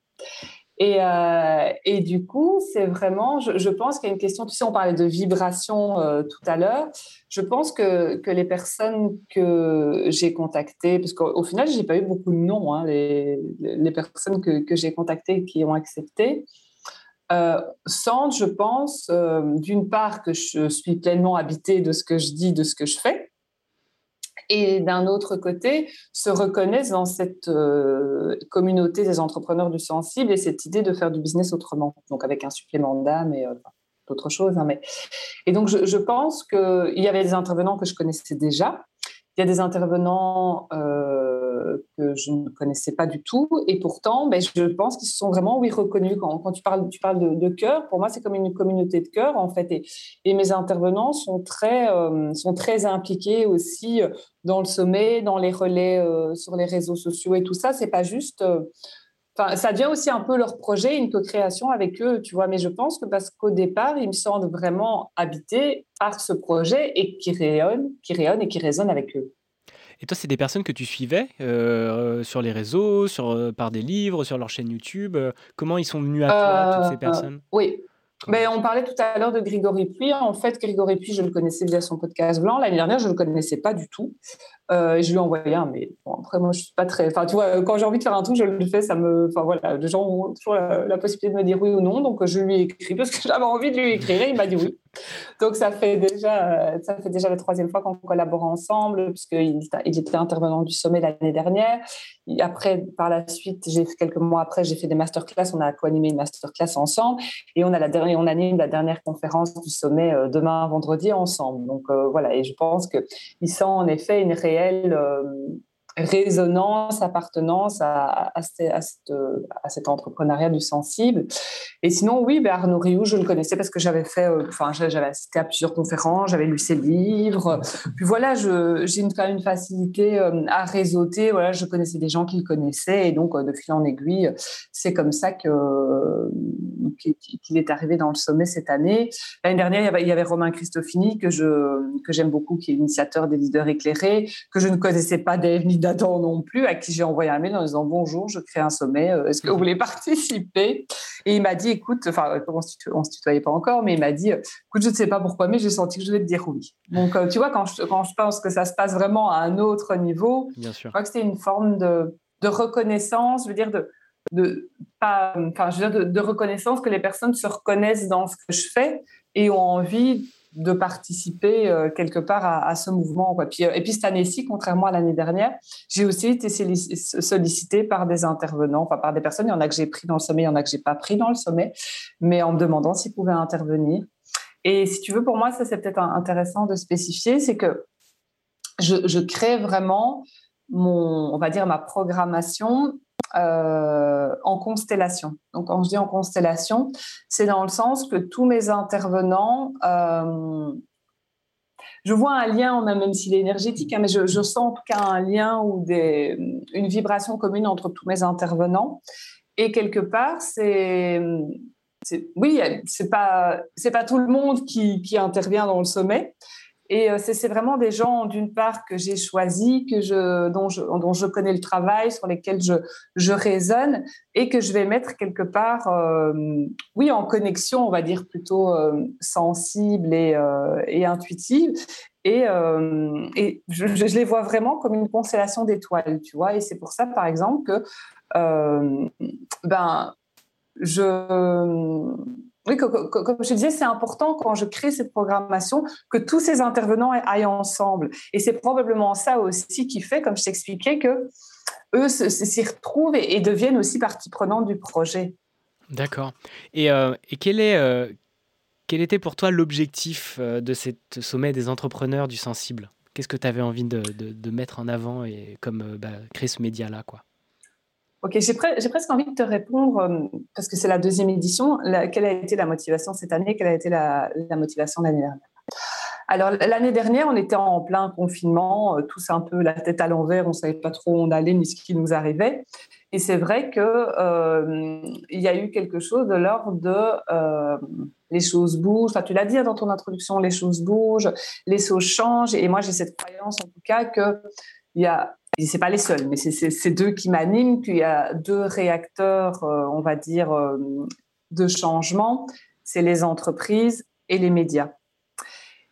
Et, euh, et du coup, c'est vraiment, je, pense qu'il y a une question, tu sais, on parlait de vibration euh, tout à l'heure. Je pense que, que les personnes que j'ai contactées, parce qu'au final, je n'ai pas eu beaucoup de noms, hein, les, les, personnes que, que j'ai contactées qui ont accepté, euh, sentent, je pense, d'une part que je suis pleinement habitée de ce que je dis, de ce que je fais, et d'un autre côté, se reconnaissent dans cette euh, communauté des entrepreneurs du sensible et cette idée de faire du business autrement, donc avec un supplément d'âme et euh, d'autres choses. Hein, mais... Et donc, je, je pense qu'il y avait des intervenants que je connaissais déjà. Il y a des intervenants euh, que je ne connaissais pas du tout. Et pourtant, ben, je pense qu'ils se sont vraiment, oui, reconnus. Quand, tu parles, tu parles de, cœur, pour moi, c'est comme une communauté de cœur, en fait. Et, mes intervenants sont très, euh, sont très impliqués aussi dans le sommet, dans les relais euh, sur les réseaux sociaux et tout ça. C'est pas juste Enfin, ça devient aussi un peu leur projet, une co-création avec eux, tu vois. Mais je pense que parce qu'au départ, ils me sentent vraiment habités par ce projet et qui rayonne, qui rayonne et qui résonne avec eux. Et toi, c'est des personnes que tu suivais euh, sur les réseaux, sur, euh, par des livres, sur leur chaîne YouTube. Euh, comment ils sont venus à toi, toutes ces personnes? Oui, mais on parlait tout à l'heure de Grégory Puy. En fait, Grégory Puy, je le connaissais via son podcast Blanc. L'année dernière, je ne le connaissais pas du tout. Euh, je lui ai envoyé un, mais bon, après, moi, je suis pas très. Enfin, tu vois, quand j'ai envie de faire un truc, je le fais. Ça me. Enfin, voilà, les gens ont toujours la, possibilité de me dire oui ou non. Donc, je lui ai écrit parce que (laughs) j'avais envie de lui écrire et il m'a dit oui. Donc, ça fait déjà, ça fait déjà la troisième fois qu'on collabore ensemble, puisqu'il il était intervenant du sommet l'année dernière. après, par la suite, quelques mois après, j'ai fait des masterclass. On a co-animé une masterclass ensemble et on a la dernière, on anime la dernière conférence du sommet euh, demain vendredi ensemble. Donc euh, voilà, et je pense que il sent en effet une réelle euh, résonance, appartenance à, à, cet entrepreneuriat du sensible. Et sinon, oui, ben Arnaud Rioux, je le connaissais parce que j'avais fait, euh, enfin, j'avais assisté à plusieurs conférences, j'avais lu ses livres. Puis voilà, j'ai une, une facilité euh, à réseauter. Voilà, je connaissais des gens qui le connaissaient et donc de fil en aiguille, c'est comme ça que qu'il est arrivé dans le sommet cette année. L'année dernière, il y, avait, il y avait Romain Christofini que je que j'aime beaucoup, qui est l'initiateur des leaders éclairés, que je ne connaissais pas d'Eve ni d'Adam non plus, à qui j'ai envoyé un mail en disant bonjour, je crée un sommet, euh, est-ce que vous voulez (laughs) participer? Et il m'a dit, écoute, enfin, on ne se tutoyait pas encore, mais il m'a dit, écoute, je ne sais pas pourquoi, mais j'ai senti que je devais te dire oui. Donc, euh, tu vois, quand je, quand je pense que ça se passe vraiment à un autre niveau, Bien sûr. je crois que c'est une forme de, de reconnaissance, je veux dire, de, de, pas, enfin, je veux dire de, reconnaissance que les personnes se reconnaissent dans ce que je fais et ont envie de participer euh, quelque part à, ce mouvement. Euh, et puis cette année-ci, contrairement à l'année dernière, j'ai aussi été sollicitée par des intervenants, enfin par des personnes. Il y en a que j'ai pris dans le sommet, il y en a que j'ai pas pris dans le sommet, mais en me demandant s'ils pouvaient intervenir. Et si tu veux, pour moi, ça c'est peut-être intéressant de spécifier, c'est que je, je crée vraiment mon, on va dire ma programmation euh, en constellation. Donc, quand je dis en constellation, c'est dans le sens que tous mes intervenants, euh, je vois un lien, même s'il est énergétique, hein, mais je, sens en tout cas un lien ou une vibration commune entre tous mes intervenants. Et quelque part, c'est oui, c'est pas pas tout le monde qui, intervient dans le sommet, et euh, c'est vraiment des gens, d'une part, que j'ai choisis, que je, dont, je, connais le travail, sur lesquels je, je raisonne et que je vais mettre quelque part, euh, oui, en connexion, on va dire plutôt euh, sensible et, et, intuitive. Et, et je, je, les vois vraiment comme une constellation d'étoiles, tu vois. Et c'est pour ça, par exemple, que ben, je oui, comme je disais, c'est important quand je crée cette programmation que tous ces intervenants aillent ensemble. Et c'est probablement ça aussi qui fait, comme je t'expliquais, que eux s'y retrouvent et, deviennent aussi partie prenante du projet. D'accord. Et, euh, euh, quel était pour toi l'objectif euh, de ce sommet des entrepreneurs du sensible? Qu'est-ce que tu avais envie de, de, mettre en avant et comme bah, créer ce média-là quoi? Ok, j'ai, presque envie de te répondre, euh, parce que c'est la deuxième édition, quelle a été la motivation cette année, quelle a été la, motivation l'année dernière? Alors l'année dernière, on était en plein confinement, euh, tous un peu la tête à l'envers, on savait pas trop où on allait ni ce qui nous arrivait. Et c'est vrai que euh, y a eu quelque chose de l'ordre de les choses bougent. Enfin, tu l'as dit dans ton introduction, les choses bougent, les choses changent. Et moi, j'ai cette croyance en tout cas que il y a c'est pas les seuls, mais c'est ces deux qui m'animent, qu'il y a deux réacteurs, on va dire, de changement, c'est les entreprises et les médias.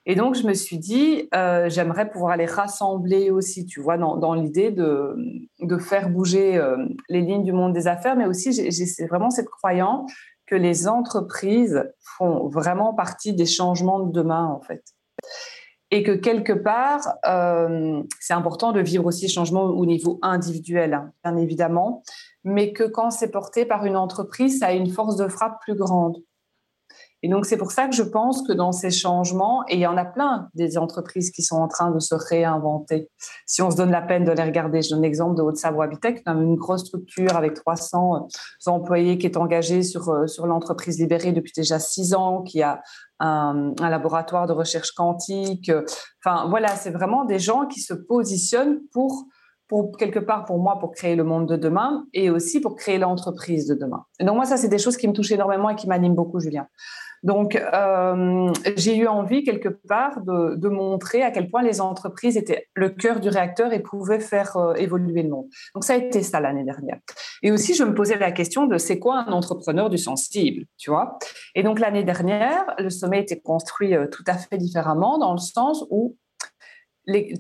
Et donc, je me suis dit, euh, j'aimerais pouvoir les rassembler aussi, tu vois, dans, l'idée de, de, faire bouger euh, les lignes du monde des affaires, mais aussi, j'ai vraiment cette croyance que les entreprises font vraiment partie des changements de demain, en fait. Et que quelque part, euh, c'est important de vivre aussi les changements au niveau individuel, hein, bien évidemment, mais que quand c'est porté par une entreprise, ça a une force de frappe plus grande. Et donc, c'est pour ça que je pense que dans ces changements, et il y en a plein des entreprises qui sont en train de se réinventer. Si on se donne la peine de les regarder, je donne l'exemple de Haute-Savoie Habitech, une grosse structure avec 300 employés qui est engagée sur, euh, sur l'entreprise libérée depuis déjà six ans, qui a un, un, laboratoire de recherche quantique. Enfin, voilà, c'est vraiment des gens qui se positionnent pour pour quelque part pour moi pour créer le monde de demain et aussi pour créer l'entreprise de demain. Et donc moi ça c'est des choses qui me touchent énormément et qui m'animent beaucoup Julien. Donc, euh, j'ai eu envie quelque part de, montrer à quel point les entreprises étaient le cœur du réacteur et pouvaient faire euh, évoluer le monde. Donc, ça a été ça l'année dernière. Et aussi, je me posais la question de c'est quoi un entrepreneur du sensible, tu vois? Et donc, l'année dernière, le sommet était construit euh, tout à fait différemment dans le sens où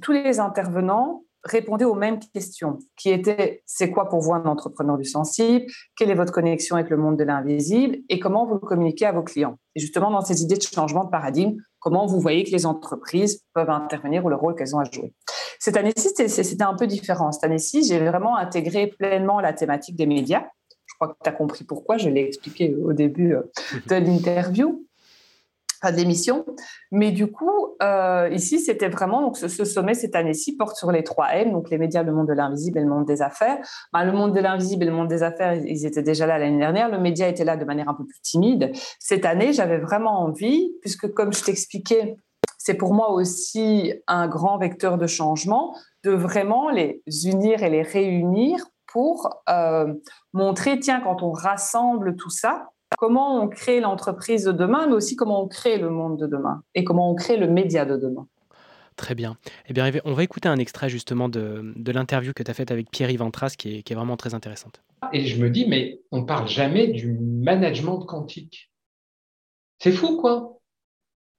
tous les intervenants répondez aux mêmes questions, qui étaient c'est quoi pour vous un entrepreneur du sensible? Quelle est votre connexion avec le monde de l'invisible? Et comment vous communiquez à vos clients? Et justement, dans ces idées de changement de paradigme, comment vous voyez que les entreprises peuvent intervenir ou le rôle qu'elles ont à jouer? Cette année-ci, c'était un peu différent. Cette année-ci, j'ai vraiment intégré pleinement la thématique des médias. Je crois que tu as compris pourquoi, je l'ai expliqué au début euh, de l'interview d'émission. Mais du coup, euh, ici, c'était vraiment, ce, sommet cette année-ci porte sur les trois M, donc les médias, le monde de l'invisible et le monde des affaires. Ben, le monde de l'invisible et le monde des affaires, ils étaient déjà là l'année dernière. Le média était là de manière un peu plus timide. Cette année, j'avais vraiment envie, puisque comme je t'expliquais, c'est pour moi aussi un grand vecteur de changement, de vraiment les unir et les réunir pour euh, montrer, tiens, quand on rassemble tout ça, comment on crée l'entreprise de demain, mais aussi comment on crée le monde de demain et comment on crée le média de demain. Très bien. Eh bien, on va écouter un extrait justement de, l'interview que tu as faite avec Pierre-Yves Antras qui est, vraiment très intéressante. Et je me dis, mais on parle jamais du management quantique. C'est fou, quoi.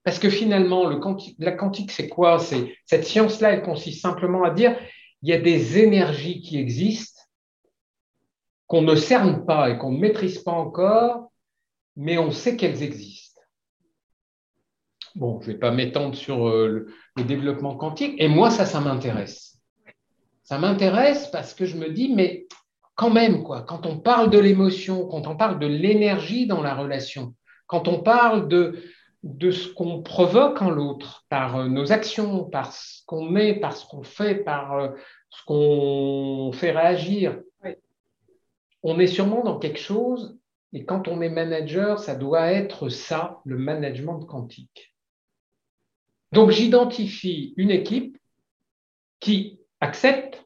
Parce que finalement, le la quantique, c'est quoi? C'est Cette science-là, elle consiste simplement à dire, il y a des énergies qui existent, qu'on ne cerne pas et qu'on ne maîtrise pas encore, mais on sait qu'elles existent. Bon, je ne vais pas m'étendre sur euh, le, développement quantique, et moi, ça, ça m'intéresse. Ça m'intéresse parce que je me dis, mais quand même, quoi, quand on parle de l'émotion, quand on parle de l'énergie dans la relation, quand on parle de, de ce qu'on provoque en l'autre par euh, nos actions, par ce qu'on met, par ce qu'on fait, par euh, ce qu'on fait réagir, on est sûrement dans quelque chose et quand on est manager, ça doit être ça, le management quantique. Donc j'identifie une équipe qui accepte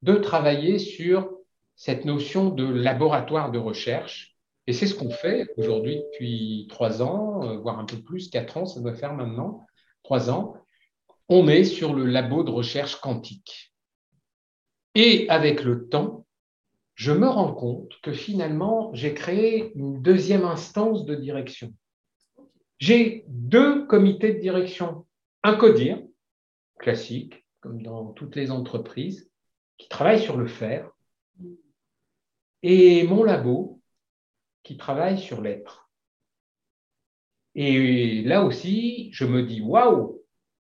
de travailler sur cette notion de laboratoire de recherche. Et c'est ce qu'on fait aujourd'hui depuis trois ans, euh, voire un peu plus, quatre ans, ça doit faire maintenant, trois ans. On est sur le labo de recherche quantique. Et avec le temps, je me rends compte que finalement, j'ai créé une deuxième instance de direction. J'ai deux comités de direction. Un CODIR, classique, comme dans toutes les entreprises, qui travaille sur le faire, et mon labo, qui travaille sur l'être. Et là aussi, je me dis, waouh,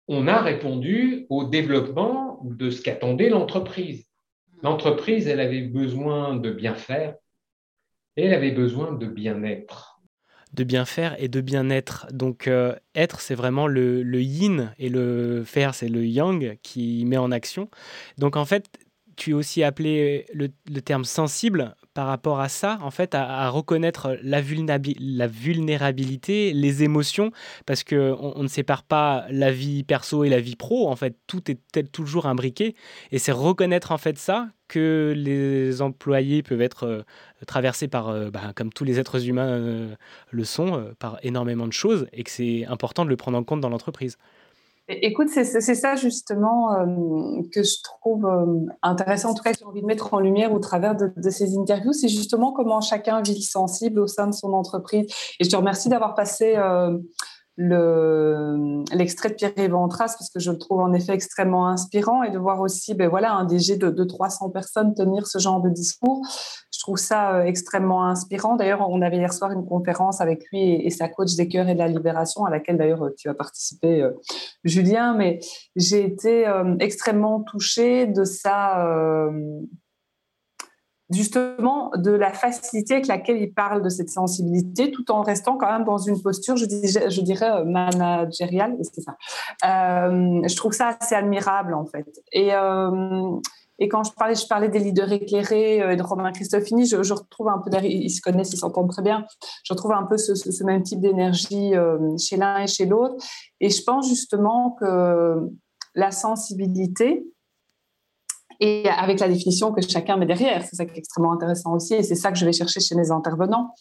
on a répondu au développement de ce qu'attendait l'entreprise. L'entreprise, elle avait besoin de bien faire et elle avait besoin de bien-être. De bien faire et de bien-être. Donc euh, être, c'est vraiment le, yin et le faire, c'est le yang qui met en action. Donc en fait, tu as aussi appelé le, terme sensible par rapport à ça, en fait, à, reconnaître la, vulnérabilité, les émotions, parce qu'on on ne sépare pas la vie perso et la vie pro, en fait, tout est toujours imbriqué, et c'est reconnaître en fait ça que les employés peuvent être euh, traversés par, euh, bah, comme tous les êtres humains euh, le sont, par énormément de choses, et que c'est important de le prendre en compte dans l'entreprise. Écoute, c'est ça justement euh, que je trouve euh, intéressant, en tout cas j'ai envie de mettre en lumière au travers de, ces interviews, c'est justement comment chacun vit le sensible au sein de son entreprise. Et je te remercie d'avoir passé euh, l'extrait de Pierre Ventras parce que je le trouve en effet extrêmement inspirant et de voir aussi ben voilà, un DG de, de 300 personnes tenir ce genre de discours. Trouve ça euh, extrêmement inspirant. D'ailleurs, on avait hier soir une conférence avec lui et, sa coach des cœurs et de la libération à laquelle d'ailleurs tu as participé, euh, Julien. Mais j'ai été euh, extrêmement touchée de sa justement de la facilité avec laquelle il parle de cette sensibilité, tout en restant quand même dans une posture, je, dirais, euh, managériale. Euh, je trouve ça assez admirable, en fait. Et, euh, et quand je parlais, je parlais des leaders éclairés et de Romain Christofini, je, retrouve un peu, ils se connaissent, ils s'entendent très bien, je retrouve un peu ce, ce même type d'énergie chez l'un et chez l'autre. Et je pense justement que la sensibilité, et avec la définition que chacun met derrière. C'est ça qui est extrêmement intéressant aussi, et c'est ça que je vais chercher chez mes intervenants.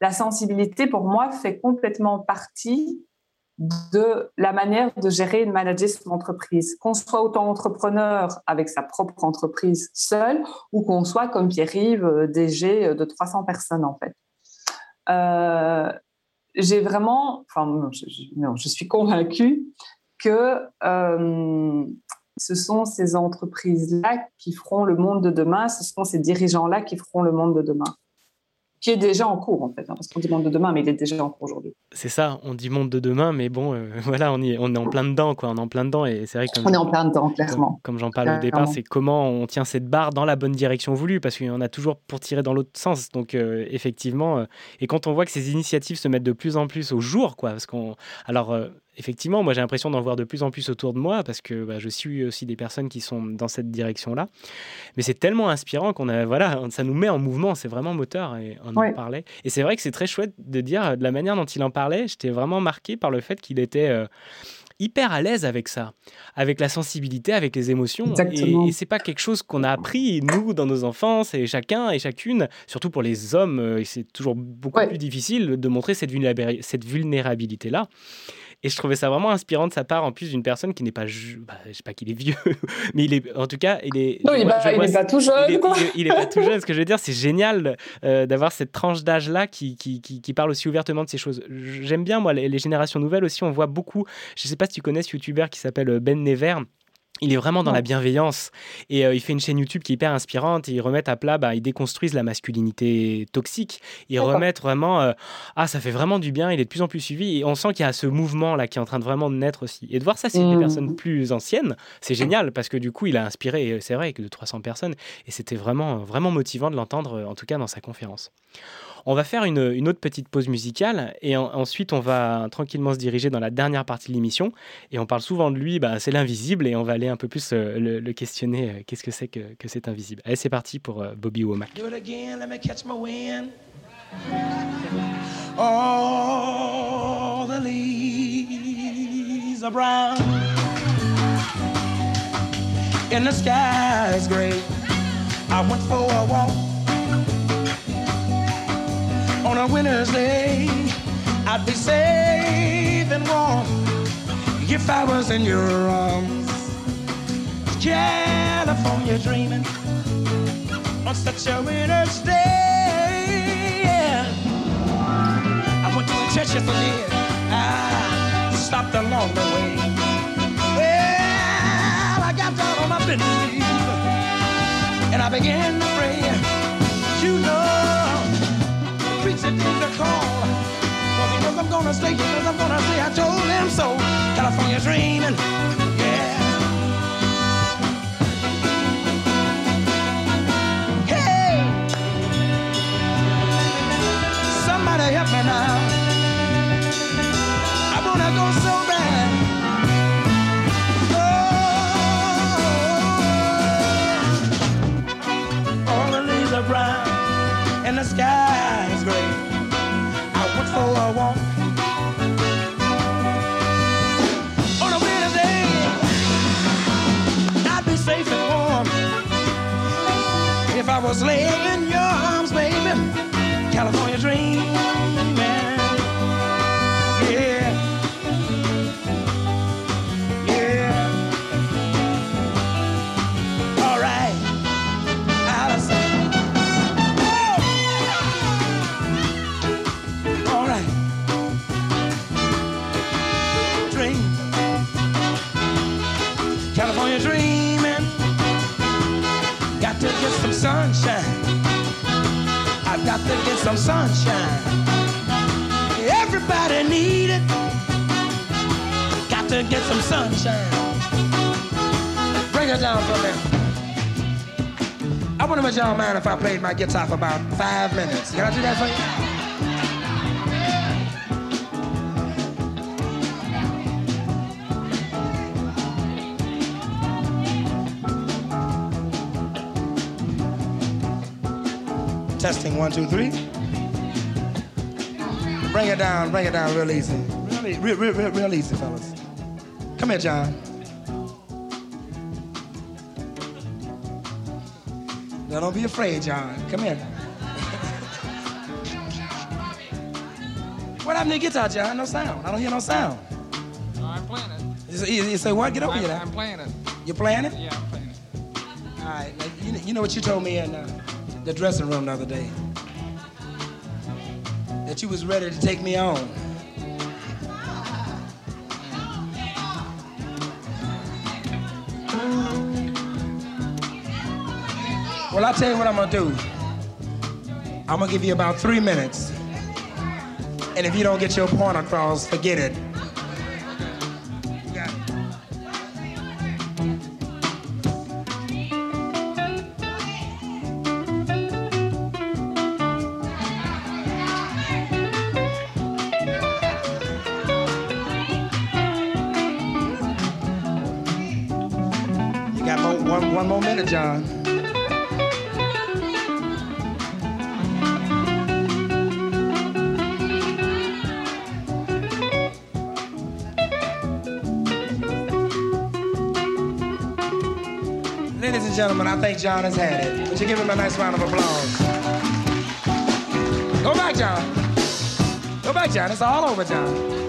La sensibilité, pour moi, fait complètement partie de la manière de gérer et de manager son entreprise. Qu'on soit autant entrepreneur avec sa propre entreprise seule ou qu'on soit comme Pierre-Yves, euh, DG de 300 personnes en fait. Euh, j'ai vraiment, enfin, je, non, je suis convaincue que euh, ce sont ces entreprises-là qui feront le monde de demain, ce sont ces dirigeants-là qui feront le monde de demain qui est déjà en cours en fait, hein, parce qu'on dit monde de demain, mais il est déjà en cours aujourd'hui. C'est ça, on dit monde de demain, mais bon, euh, (laughs) voilà, on, y, on est en plein dedans, quoi, on est en plein dedans, et c'est vrai que on est en plein dedans, clairement. Comme, j'en parle au départ, c'est comment on tient cette barre dans la bonne direction voulue, parce qu'il y en a toujours pour tirer dans l'autre sens. Donc euh, effectivement, euh, et quand on voit que ces initiatives se mettent de plus en plus au jour, quoi, parce qu'on, alors effectivement, moi j'ai l'impression d'en voir de plus en plus autour de moi parce que bah, je suis aussi des personnes qui sont dans cette direction-là. Mais c'est tellement inspirant qu'on a, voilà, ça nous met en mouvement, c'est vraiment moteur et on en parlait. Et c'est vrai que c'est très chouette de dire de la manière dont il en parlait, j'étais vraiment marqué par le fait qu'il était euh, hyper à l'aise avec ça, avec la sensibilité, avec les émotions. Et, et c'est pas quelque chose qu'on a appris, nous, dans nos enfances, et chacun et chacune, surtout pour les hommes, euh, c'est toujours beaucoup plus difficile de montrer cette vulnérabilité-là. Et je trouvais ça vraiment inspirant de sa part, en plus d'une personne qui n'est pas, bah, je sais pas qu'il est vieux, (laughs) mais il est, en tout cas, il est. Non, il, n'est pas tout jeune. Il est, pas tout jeune. Ce que je veux dire, c'est génial euh, d'avoir cette tranche d'âge là qui, qui, qui, parle aussi ouvertement de ces choses. J'aime bien moi les, générations nouvelles aussi. On voit beaucoup. Je sais pas si tu connais ce youtubeur qui s'appelle Ben Never il est vraiment dans la bienveillance et euh, il fait une chaîne YouTube qui est hyper inspirante et ils remettent à plat, bah, ils déconstruisent la masculinité toxique. Ils remettent vraiment, euh, ah ça fait vraiment du bien, il est de plus en plus suivi et on sent qu'il y a ce mouvement là qui est en train de vraiment naître aussi. Et de voir ça c'est des mmh. personnes plus anciennes, c'est génial parce que du coup il a inspiré, c'est vrai, que de 300 personnes et c'était vraiment, vraiment motivant de l'entendre en tout cas dans sa conférence. On va faire une, autre petite pause musicale et ensuite on va tranquillement se diriger dans la dernière partie de l'émission. Et on parle souvent de lui, bah, c'est l'invisible et on va aller un peu plus euh, le, questionner. Euh, qu'est-ce que c'est que, que cet invisible Allez, c'est parti pour euh, Bobby Womack. All the leaves are brown and the sky is gray. I went for a walk. On a winter's day, I'd be safe and warm if I was in your arms. California dreaming on such a winter's day. I went to ah, the church yesterday. I stopped along the way. Well, I got down on my knees and I began to pray. You know sent me to call. Well, because I'm gonna stay, because I'm gonna stay, I told him so. California's raining. Was laying sunshine. I've got to get some sunshine. Everybody need it. Got to get some sunshine. Bring it down for me. I wonder if y'all mind if I played my guitar for about five minutes. Can I do that for you? Testing one, two, three. Bring it down, bring it down real easy. Real, real, real, real, real easy, fellas. Come here, John. Now don't be afraid, John. Come here. what happened to the guitar, John? No sound. I don't hear no sound. No, I'm playing it. You, you say what? Get over I'm, here. now. I'm playing it. You playing it? Yeah, I'm playing it. All right. Now, you, you know what you told me in uh, the dressing room the other day? That you was ready to take me on. Well, I'll tell you what I'm gonna do. I'm gonna give you about three minutes. And if you don't get your point across, forget it. Gentlemen, I think John has had it. Would you give him a nice round of applause? Go back, John. Go back, John. It's all over, John.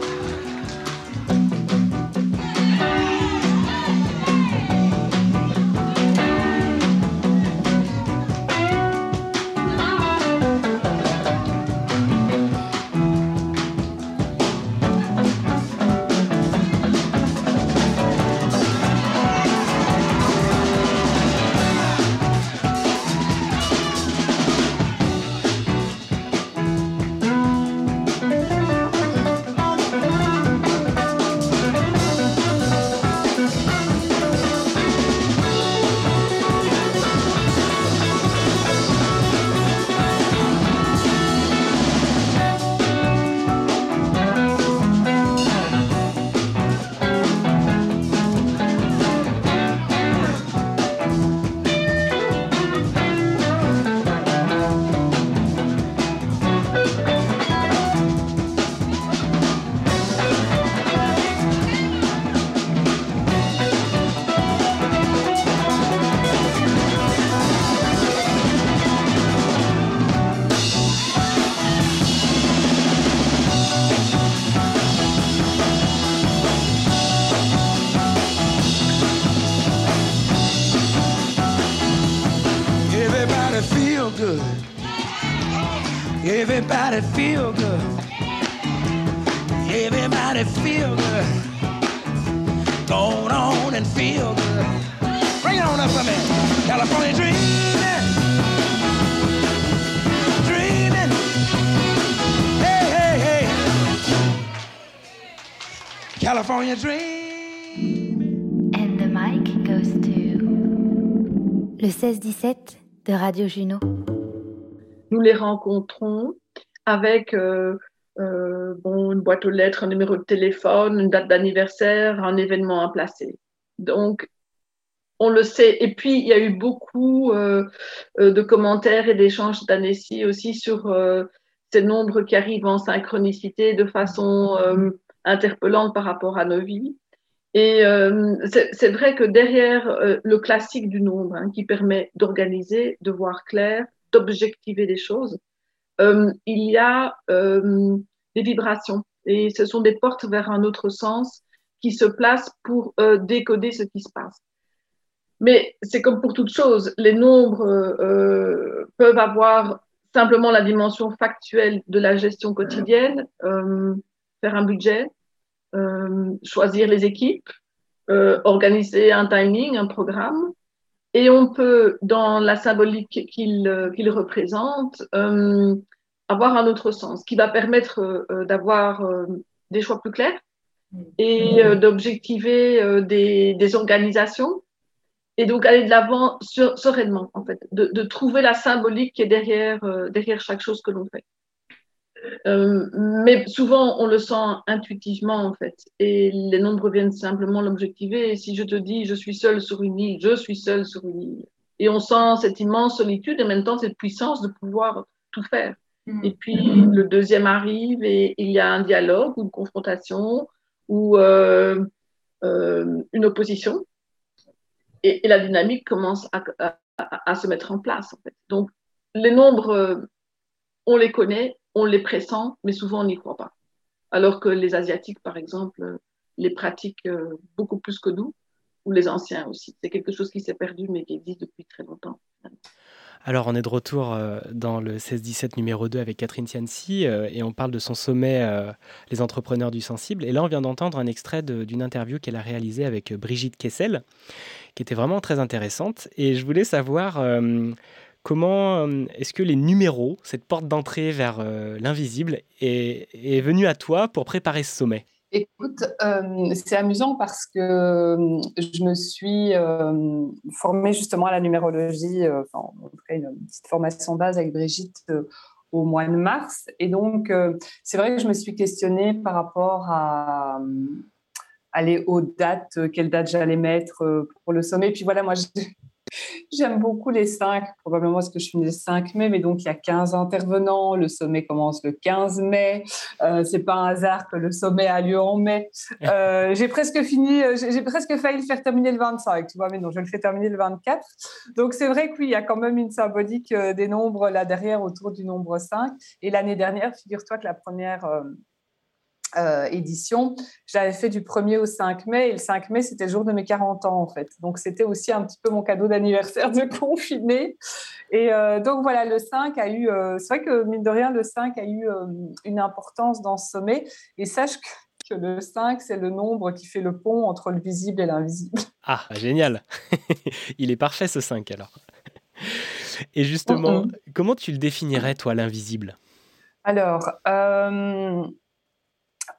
16-17 de Radio Juno. nous les rencontrons avec euh, euh, une boîte aux lettres, un numéro de téléphone, une date d'anniversaire, un événement à placer. Donc, on le sait. Et puis, il y a eu beaucoup euh, euh, de commentaires et d'échanges année-ci aussi sur euh, ces nombres qui arrivent en synchronicité de façon euh, interpellante par rapport à nos vies. Et euh, c'est vrai que derrière euh, le classique du nombre, hein, qui permet d'organiser, de voir clair, d'objectiver les choses, euh, il y a euh, des vibrations. Et ce sont des portes vers un autre sens qui se placent pour euh, décoder ce qui se passe. Mais c'est comme pour toute chose, les nombres euh, peuvent avoir simplement la dimension factuelle de la gestion quotidienne, faire un budget, choisir les équipes, euh, organiser un timing, un programme. Et on peut, dans la symbolique qu'il représente, avoir un autre sens qui va permettre d'avoir des choix plus clairs et d'objectiver des, organisations et donc aller de l'avant sereinement, en fait, de, trouver la symbolique qui est euh, derrière chaque chose que l'on fait. Euh, mais souvent, on le sent intuitivement, en fait, et les nombres viennent simplement l'objectiver. Et si je te dis, je suis seul sur une île, je suis seul sur une île. Et on sent cette immense solitude et en même temps cette puissance de pouvoir tout faire. Mm. Et puis, le deuxième arrive et il y a un dialogue ou une confrontation ou euh, euh une opposition et, la dynamique commence à, se mettre en place. En fait. Donc, les nombres, on les connaît, on les pressent, mais souvent on n'y croit pas. Alors que les Asiatiques, par exemple, les pratiquent euh, beaucoup plus que nous, ou les anciens aussi. C'est quelque chose qui s'est perdu, mais qui existe depuis très longtemps. Alors, on est de retour euh, dans le 16-17 numéro 2 avec Catherine euh, et on parle de son sommet euh, Les entrepreneurs du sensible. Et là, on vient d'entendre un extrait d'une interview qu'elle a réalisée avec Brigitte Kessel, qui était vraiment très intéressante. Et je voulais savoir comment est-ce que les numéros, cette porte d'entrée vers l'invisible, est, est venue à toi pour préparer ce sommet? Écoute, euh, c'est amusant parce que euh, je me suis euh, formée justement à la numérologie, enfin, en tout cas une petite formation base avec Brigitte au mois de mars. Et donc, c'est vrai que je me suis questionnée par rapport à aller aux dates, quelle date j'allais mettre pour le sommet. Et puis voilà, moi, J'aime beaucoup les 5, probablement parce que je suis née le 5 mai, mais donc il y a 15 intervenants. Le sommet commence le 15 mai. Euh, c'est pas un hasard que le sommet a lieu en mai. (laughs) Euh, j'ai presque fini, euh, j'ai presque failli le faire terminer le 25, tu vois, mais non, je le fais terminer le 24. Donc c'est vrai que oui, il y a quand même une symbolique euh, des nombres là derrière autour du nombre 5. Et l'année dernière, figure-toi que la première euh, édition, j'avais fait du 1er au 5 mai, et le 5 mai, c'était le jour de mes 40 ans, en fait. Donc, c'était aussi un petit peu mon cadeau d'anniversaire de (laughs) confiné. Et euh, donc, voilà, le 5 a eu, euh, c'est vrai que, mine de rien, le 5 a eu une importance dans ce sommet. Et sache que, le 5, c'est le nombre qui fait le pont entre le visible et l'invisible. Ah, génial (laughs) Il est parfait, ce 5, alors. Et justement, comment tu le définirais, toi, l'invisible? Alors,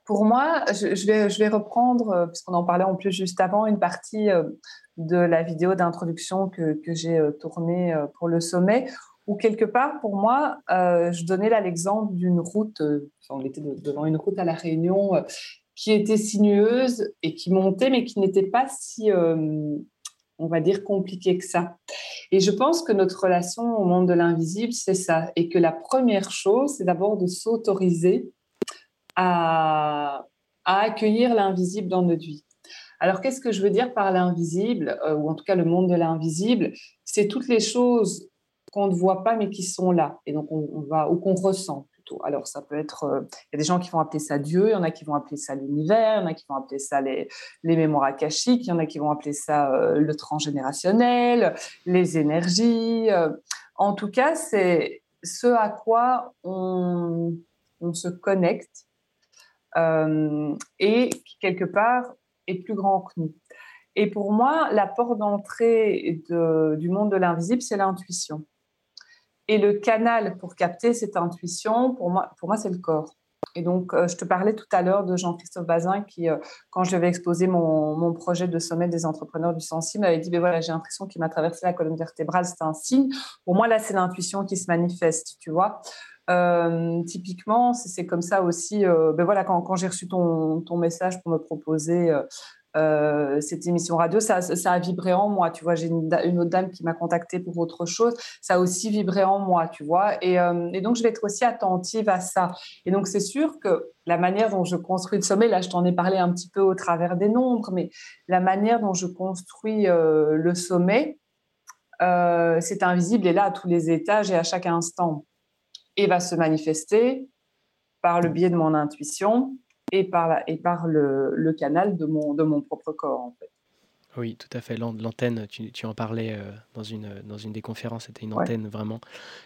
pour moi, je, vais, reprendre, euh, puisqu'on en parlait en plus juste avant, une partie euh, de la vidéo d'introduction que, j'ai euh, tournée pour le sommet, où quelque part, pour moi, je donnais l'exemple d'une route, on était devant une route à La Réunion qui était sinueuse et qui montait, mais qui n'était pas si, on va dire, compliquée que ça. Et je pense que notre relation au monde de l'invisible, c'est ça. Et que la première chose, c'est d'abord de s'autoriser à, accueillir l'invisible dans notre vie. Alors, qu'est-ce que je veux dire par l'invisible, euh, ou en tout cas le monde de l'invisible? C'est toutes les choses qu'on ne voit pas mais qui sont là, et donc on, va ou qu'on ressent plutôt. Alors, ça peut être, euh, il y a des gens qui vont appeler ça Dieu, il y en a qui vont appeler ça l'univers, il y en a qui vont appeler ça les, les mémoires akashiques, il y en a qui vont appeler ça euh, le transgénérationnel, les énergies. en tout cas, c'est ce à quoi on, on se connecte euh, et qui, quelque part, est plus grand que nous. Et pour moi, la porte d'entrée du monde de l'invisible, c'est l'intuition. Et le canal pour capter cette intuition, pour moi, pour moi c'est le corps. Et donc, euh, je te parlais tout à l'heure de Jean-Christophe Bazin qui, euh, quand je vais exposer mon, mon, projet de sommet des entrepreneurs du sensible, m'avait dit, ben voilà, j'ai l'impression qu'il m'a traversé la colonne vertébrale, c'est un signe. Pour moi, là, c'est l'intuition qui se manifeste, tu vois. Euh, typiquement, c'est comme ça aussi. Euh, ben voilà, quand, j'ai reçu ton, ton, message pour me proposer euh, cette émission radio, ça, a vibré en moi. Tu vois, j'ai une, autre dame qui m'a contacté pour autre chose. Ça a aussi vibré en moi, tu vois. Et donc, je vais être aussi attentive à ça. Et donc, c'est sûr que la manière dont je construis le sommet, là, je t'en ai parlé un petit peu au travers des nombres, mais la manière dont je construis le sommet, c'est invisible et là à tous les étages et à chaque instant et va se manifester par le biais de mon intuition et par, et par le, le, canal de mon, de mon propre corps, en fait. Oui, tout à fait. L'antenne, tu, tu, en parlais euh, dans, une, dans une des conférences, c'était une antenne vraiment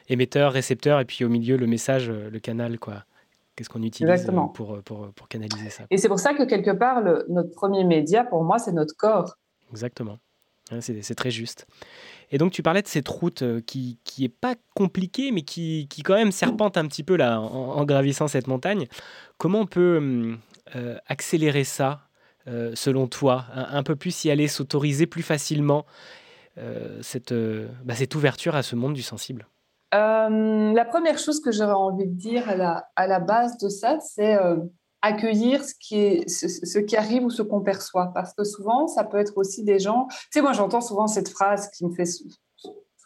émetteur, récepteur, et puis au milieu, le message, euh, le canal, quoi. Qu'est-ce qu'on utilise euh, pour, pour, pour, canaliser ça? Et c'est pour ça que quelque part, le, notre premier média, pour moi, c'est notre corps. Exactement. c'est très juste. Et donc tu parlais de cette route euh, qui, qui est pas compliquée, mais qui, qui quand même serpente un petit peu là en, gravissant cette montagne. Comment on peut hum, euh, accélérer ça, euh, selon toi? Un, peu plus y aller, s'autoriser plus facilement cette, bah, cette ouverture à ce monde du sensible? La première chose que j'aurais envie de dire à la, à la base de ça, c'est accueillir ce qui, ce, qui arrive ou ce qu'on perçoit. Parce que souvent, ça peut être aussi des gens. Tu sais, moi, j'entends souvent cette phrase qui me fait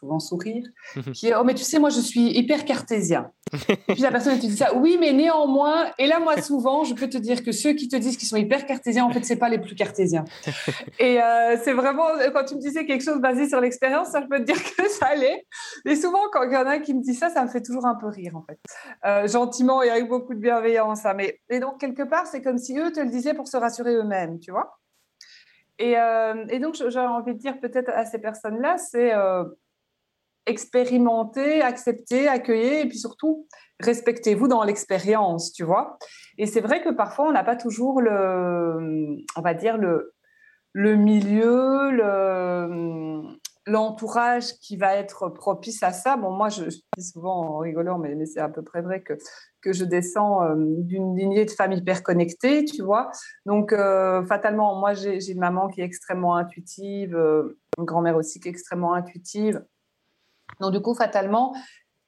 souvent sourire, (laughs) qui est Oh, mais tu sais, moi, je suis hyper cartésien. Et (laughs) puis la personne te dit ça, oui, mais néanmoins, et là, moi, souvent, je peux te dire que ceux qui te disent qu'ils sont hyper cartésiens, en fait, c'est pas les plus cartésiens. (laughs) Et euh, c'est vraiment, quand tu me disais quelque chose basé sur l'expérience, ça, je peux te dire que ça allait. Mais souvent, quand il y en a un qui me dit ça, ça me fait toujours un peu rire, en fait. Euh, gentiment et avec beaucoup de bienveillance. Hein. Mais, et donc, quelque part, c'est comme si eux te le disaient pour se rassurer eux-mêmes, tu vois. Et, euh, et donc, j'aurais envie de dire peut-être à ces personnes-là, c'est expérimenter, accepter, accueillir et puis surtout respectez-vous dans l'expérience, tu vois. Et c'est vrai que parfois on n'a pas toujours le, on va dire le, le milieu, le, l'entourage qui va être propice à ça. Bon, moi, je, dis souvent en rigolant, mais, mais c'est à peu près vrai que, que je descends euh, d'une lignée de famille hyper connectée, tu vois. Donc, euh, fatalement, moi, j'ai, une maman qui est extrêmement intuitive, euh, une grand-mère aussi qui est extrêmement intuitive. Donc, du coup, fatalement,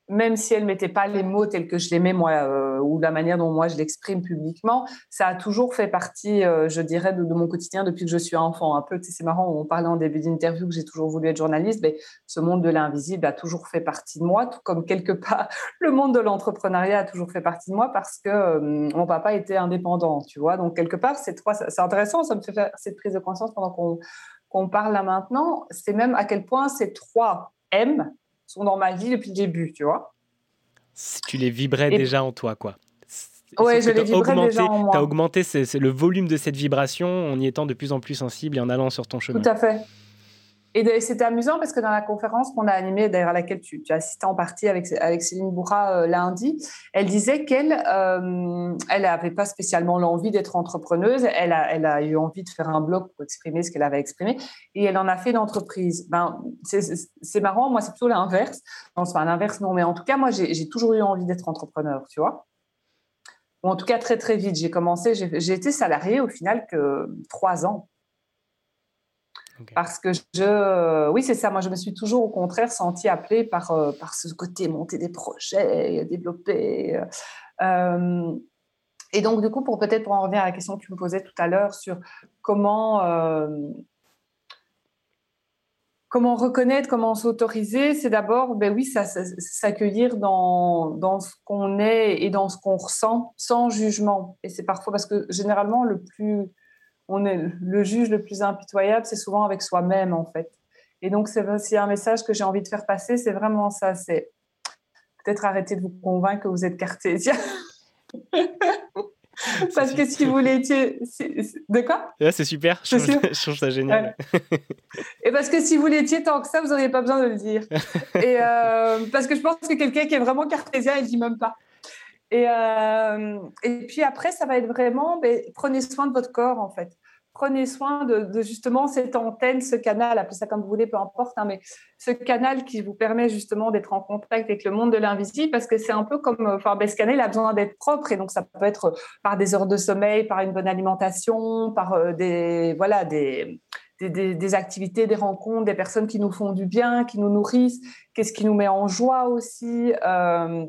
même si elle mettait pas les mots tels que je les mets, moi, euh, ou la manière dont moi je l'exprime publiquement, ça a toujours fait partie, euh, je dirais, de, mon quotidien depuis que je suis enfant. Un peu, c'est marrant, on parlait en début d'interview que j'ai toujours voulu être journaliste, mais ce monde de l'invisible a toujours fait partie de moi, tout comme quelque (laughs) part le monde de l'entrepreneuriat a toujours fait partie de moi parce que euh, mon papa était indépendant, tu vois. Donc, quelque part, c'est intéressant, ça me fait faire cette prise de conscience pendant qu'on qu'on parle là maintenant. C'est même à quel point ces trois M, sont dans ma vie depuis le début, tu vois. Si tu les vibrais déjà en toi, quoi. Oui, je les vibrais augmenté, déjà en moi. Tu as augmenté le volume de cette vibration en y étant de plus en plus sensible et en allant sur ton chemin. Tout à fait. Et c'était amusant parce que dans la conférence qu'on a animée, d'ailleurs à laquelle tu, as assisté en partie avec, Céline Bourra euh, lundi, elle disait qu'elle euh, elle n'avait pas spécialement l'envie d'être entrepreneuse. Elle a, eu envie de faire un blog pour exprimer ce qu'elle avait exprimé et elle en a fait d'entreprise. Ben, c'est marrant, moi c'est plutôt l'inverse. Pas l'inverse, non, mais en tout cas, moi j'ai toujours eu envie d'être entrepreneur, tu vois. En tout cas, très très vite. J'ai commencé, j'ai été salariée au final que trois ans. Parce que je, oui, c'est ça. Moi, je me suis toujours, au contraire, sentie appelée par, euh, par ce côté monter des projets, développer. Euh, euh, et donc, du coup, pour peut-être pour en revenir à la question que tu me posais tout à l'heure sur comment, comment reconnaître, comment s'autoriser, c'est d'abord, ben oui, s'accueillir dans, dans ce qu'on est et dans ce qu'on ressent sans jugement. Et c'est parfois parce que généralement, le plus on est le juge le plus impitoyable, c'est souvent avec soi-même en fait. Et donc c'est aussi un message que j'ai envie de faire passer, c'est vraiment ça, c'est peut-être arrêter de vous convaincre que vous êtes cartésien. (laughs) Parce que si vous l'étiez. De quoi? C'est super, je trouve, ça génial. Et parce que si vous l'étiez tant que ça, vous n'auriez pas besoin de le dire. Et euh, parce que je pense que quelqu'un qui est vraiment cartésien, il ne dit même pas. Et, euh, et puis après, ça va être vraiment, ben, prenez soin de votre corps en fait. Prenez soin de, justement cette antenne, ce canal, appelez ça comme vous voulez, peu importe, hein, mais ce canal qui vous permet justement d'être en contact avec le monde de l'invisible, parce que c'est un peu comme, enfin, ben, ce canal a besoin d'être propre, et donc ça peut être par des heures de sommeil, par une bonne alimentation, par euh, des, voilà, des, des, activités, des rencontres, des personnes qui nous font du bien, qui nous nourrissent, qu'est-ce qui nous met en joie aussi. Euh,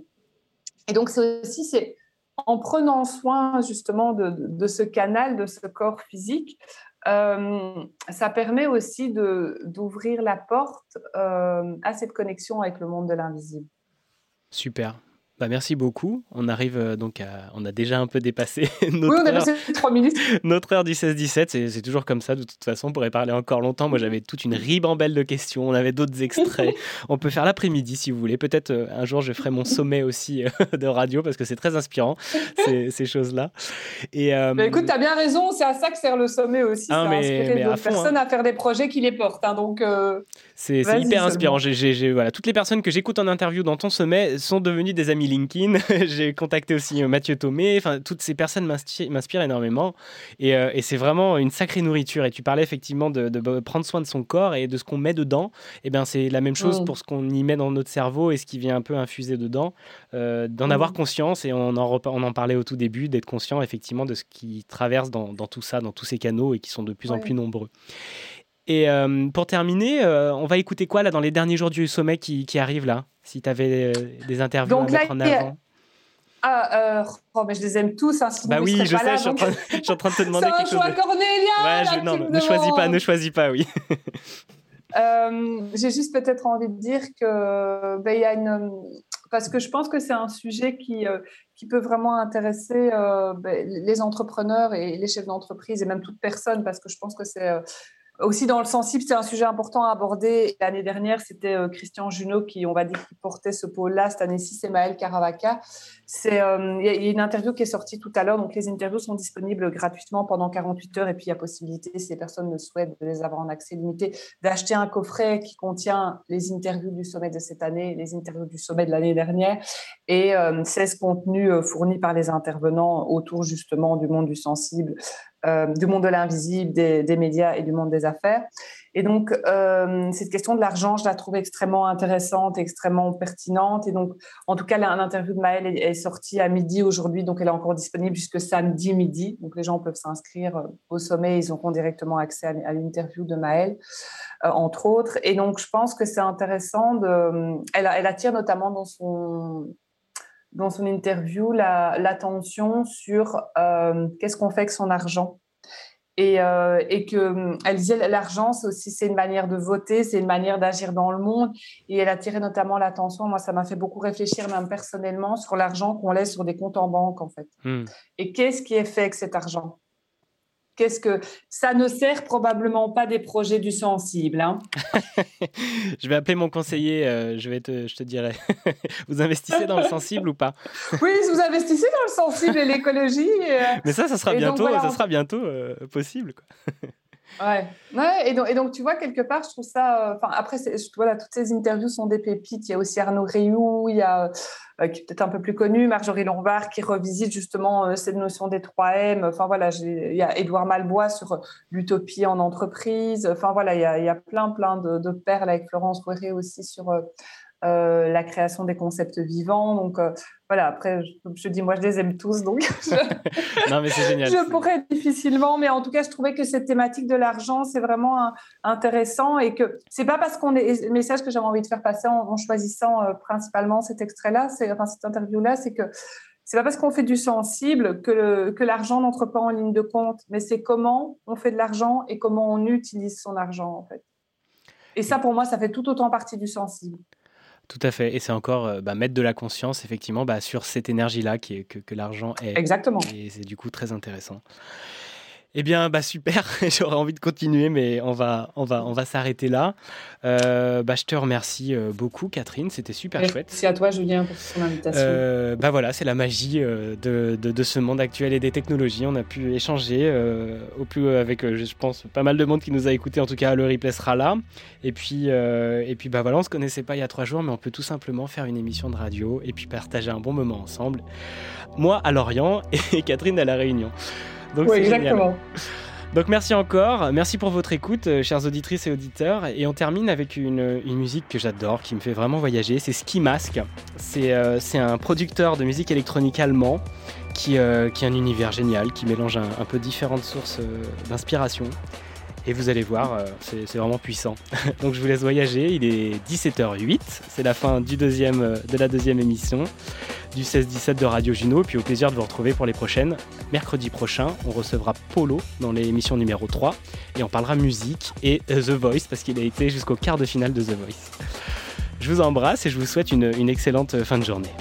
et donc, c'est aussi, en prenant soin justement de, ce canal, de ce corps physique, euh, ça permet aussi d'ouvrir la porte euh, à cette connexion avec le monde de l'invisible. Super. Bah, merci beaucoup. On arrive euh, donc à. On a déjà un peu dépassé (laughs) notre, oui, on a passé trois minutes. notre heure du 16-17. C'est toujours comme ça, de toute façon. On pourrait parler encore longtemps. Moi, j'avais toute une ribambelle de questions. On avait d'autres extraits. (laughs) on peut faire l'après-midi si vous voulez. Peut-être euh, un jour, je ferai mon sommet aussi euh, (laughs) de radio parce que c'est très inspirant, ces, ces choses-là. Et, bah, écoute, tu as bien raison. C'est à ça que sert le sommet aussi. Ah, mais, inspirer d'autres hein. personnes à faire des projets qui les portent. Hein, donc. C'est hyper inspirant. Voilà, toutes les personnes que j'écoute en interview dans ton sommet sont devenues des amis Linkin, (laughs) j'ai contacté aussi euh, Mathieu Thomé. Enfin, toutes ces personnes m'inspirent énormément. Euh, et, c'est vraiment une sacrée nourriture. Et tu parlais effectivement de, prendre soin de son corps et de ce qu'on met dedans. Et eh bien, c'est la même chose mm. pour ce qu'on y met dans notre cerveau et ce qui vient un peu infuser dedans. D'en avoir mm. conscience. Et on en, on en parlait au tout début, d'être conscient effectivement de ce qui traverse dans, tout ça, dans tous ces canaux et qui sont de plus en plus nombreux. Et euh, pour terminer, euh, on va écouter quoi là dans les derniers jours du sommet qui, qui arrivent là Si tu avais euh, des interviews à mettre en avant? Ah, oh, mais je les aime tous. Hein, bah oui, je sais, je, suis en train, je, suis en train, de te (laughs) demander quelque chose. C'est un choix Cornélia ouais, Non, ne choisis pas, ne choisis pas, oui. J'ai juste peut-être envie de dire que ben, il y a une parce que je pense que c'est un sujet qui, qui peut vraiment intéresser ben, les entrepreneurs et les chefs d'entreprise et même toute personne, parce que je pense que c'est aussi dans le sensible, c'est un sujet important à aborder. L'année dernière, c'était euh, Christian Junot qui, on va dire, portait ce pôle-là. Cette année-ci, c'est Maël Caravaca. Euh, il y a une interview qui est sortie tout à l'heure. Donc, les interviews sont disponibles gratuitement pendant 48 heures. Et puis, il y a possibilité, si les personnes le souhaitent, de les avoir en accès limité, d'acheter un coffret qui contient les interviews du sommet de cette année, les interviews du sommet de l'année dernière et 16 euh, contenus fournis par les intervenants autour justement du monde du sensible, euh, du monde de l'invisible, des, médias et du monde des affaires. Et donc, euh, cette question de l'argent, je la trouve extrêmement intéressante, extrêmement pertinente. Et donc, en tout cas, l'interview de Maëlle est, sortie à midi aujourd'hui, donc elle est encore disponible jusque samedi midi. Donc, les gens peuvent s'inscrire euh, au sommet, ils auront directement accès à, l'interview de Maëlle, entre autres. Et donc, je pense que c'est intéressant. Elle attire notamment dans son dans son interview l'attention sur euh, qu'est-ce qu'on fait avec son argent. Et, euh, et que elle disait l'argent c'est aussi c'est une manière de voter c'est une manière d'agir dans le monde et elle a tiré notamment l'attention moi ça m'a fait beaucoup réfléchir même personnellement sur l'argent qu'on laisse sur des comptes en banque en fait hmm. et qu'est-ce qui est fait avec cet argent? Qu'est-ce que ça ne sert probablement pas des projets du sensible. Hein (laughs) je vais appeler mon conseiller. Euh, je vais te, je te dirai. (laughs) vous investissez dans le sensible ou pas? (laughs) Oui, vous investissez dans le sensible et l'écologie. Euh, Mais ça, ça sera bientôt, ça sera bientôt euh, possible. Quoi. Ouais, ouais et, donc, et, donc, tu vois, quelque part, je trouve ça. Euh, après, voilà, toutes ces interviews sont des pépites. Il y a aussi Arnaud Rioux, il y a, euh, qui est peut-être un peu plus connu, Marjorie Lombard, qui revisite justement euh, cette notion des 3M. Enfin, voilà, il y a Édouard Malbois sur l'utopie en entreprise. Enfin, voilà, il y a, y a plein, plein de, perles avec Florence Roueré aussi sur euh, la création des concepts vivants. Donc euh, voilà, après, je, dis, moi, je les aime tous, donc (laughs) je, (laughs) non, mais génial. je pourrais difficilement, mais en tout cas, je trouvais que cette thématique de l'argent, c'est vraiment intéressant et que c'est pas parce qu'on est, le message que j'avais envie de faire passer en, choisissant euh, principalement cet extrait-là, enfin, cette interview-là, c'est que c'est pas parce qu'on fait du sensible que, que l'argent n'entre pas en ligne de compte, mais c'est comment on fait de l'argent et comment on utilise son argent, en fait. Et ça, pour moi, ça fait tout autant partie du sensible. Tout à fait. Et c'est encore euh, bah, mettre de la conscience, effectivement, bah, sur cette énergie-là qui est, que, que l'argent est. Exactement. Et c'est du coup très intéressant. Eh bien, bah super. (laughs) J'aurais envie de continuer, mais on va, on va, on va s'arrêter là. Euh, bah, je te remercie euh, beaucoup, Catherine. C'était super chouette. Merci à toi, Julien, pour ton invitation. Euh, bah voilà, c'est la magie de, de, de, ce monde actuel et des technologies. On a pu échanger au plus avec, je pense, pas mal de monde qui nous a écouté. En tout cas, le replay sera là. Et puis, et puis, bah voilà, on se connaissait pas il y a trois jours, mais on peut tout simplement faire une émission de radio et puis partager un bon moment ensemble. Moi à Lorient (laughs) et Catherine à la Réunion. Donc oui, exactement. Donc merci encore, merci pour votre écoute, euh, chers auditrices et auditeurs. Et on termine avec une, musique que j'adore, qui me fait vraiment voyager. C'est Ski Mask. C'est euh, un producteur de musique électronique allemand qui, euh, qui a un univers génial, qui mélange un, peu différentes sources d'inspiration. Et vous allez voir, c'est vraiment puissant. (laughs) Donc je vous laisse voyager. Il est 17h08. C'est la fin deuxième, de la deuxième émission du 16-17 de Radio Juno. Puis au plaisir de vous retrouver pour les prochaines. Mercredi prochain, on recevra Polo dans l'émission numéro 3 et on parlera musique et The Voice parce qu'il a été jusqu'au quart de finale de The Voice. Je vous embrasse et je vous souhaite une excellente fin de journée.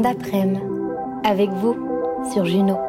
D'après-midi avec vous sur Juno.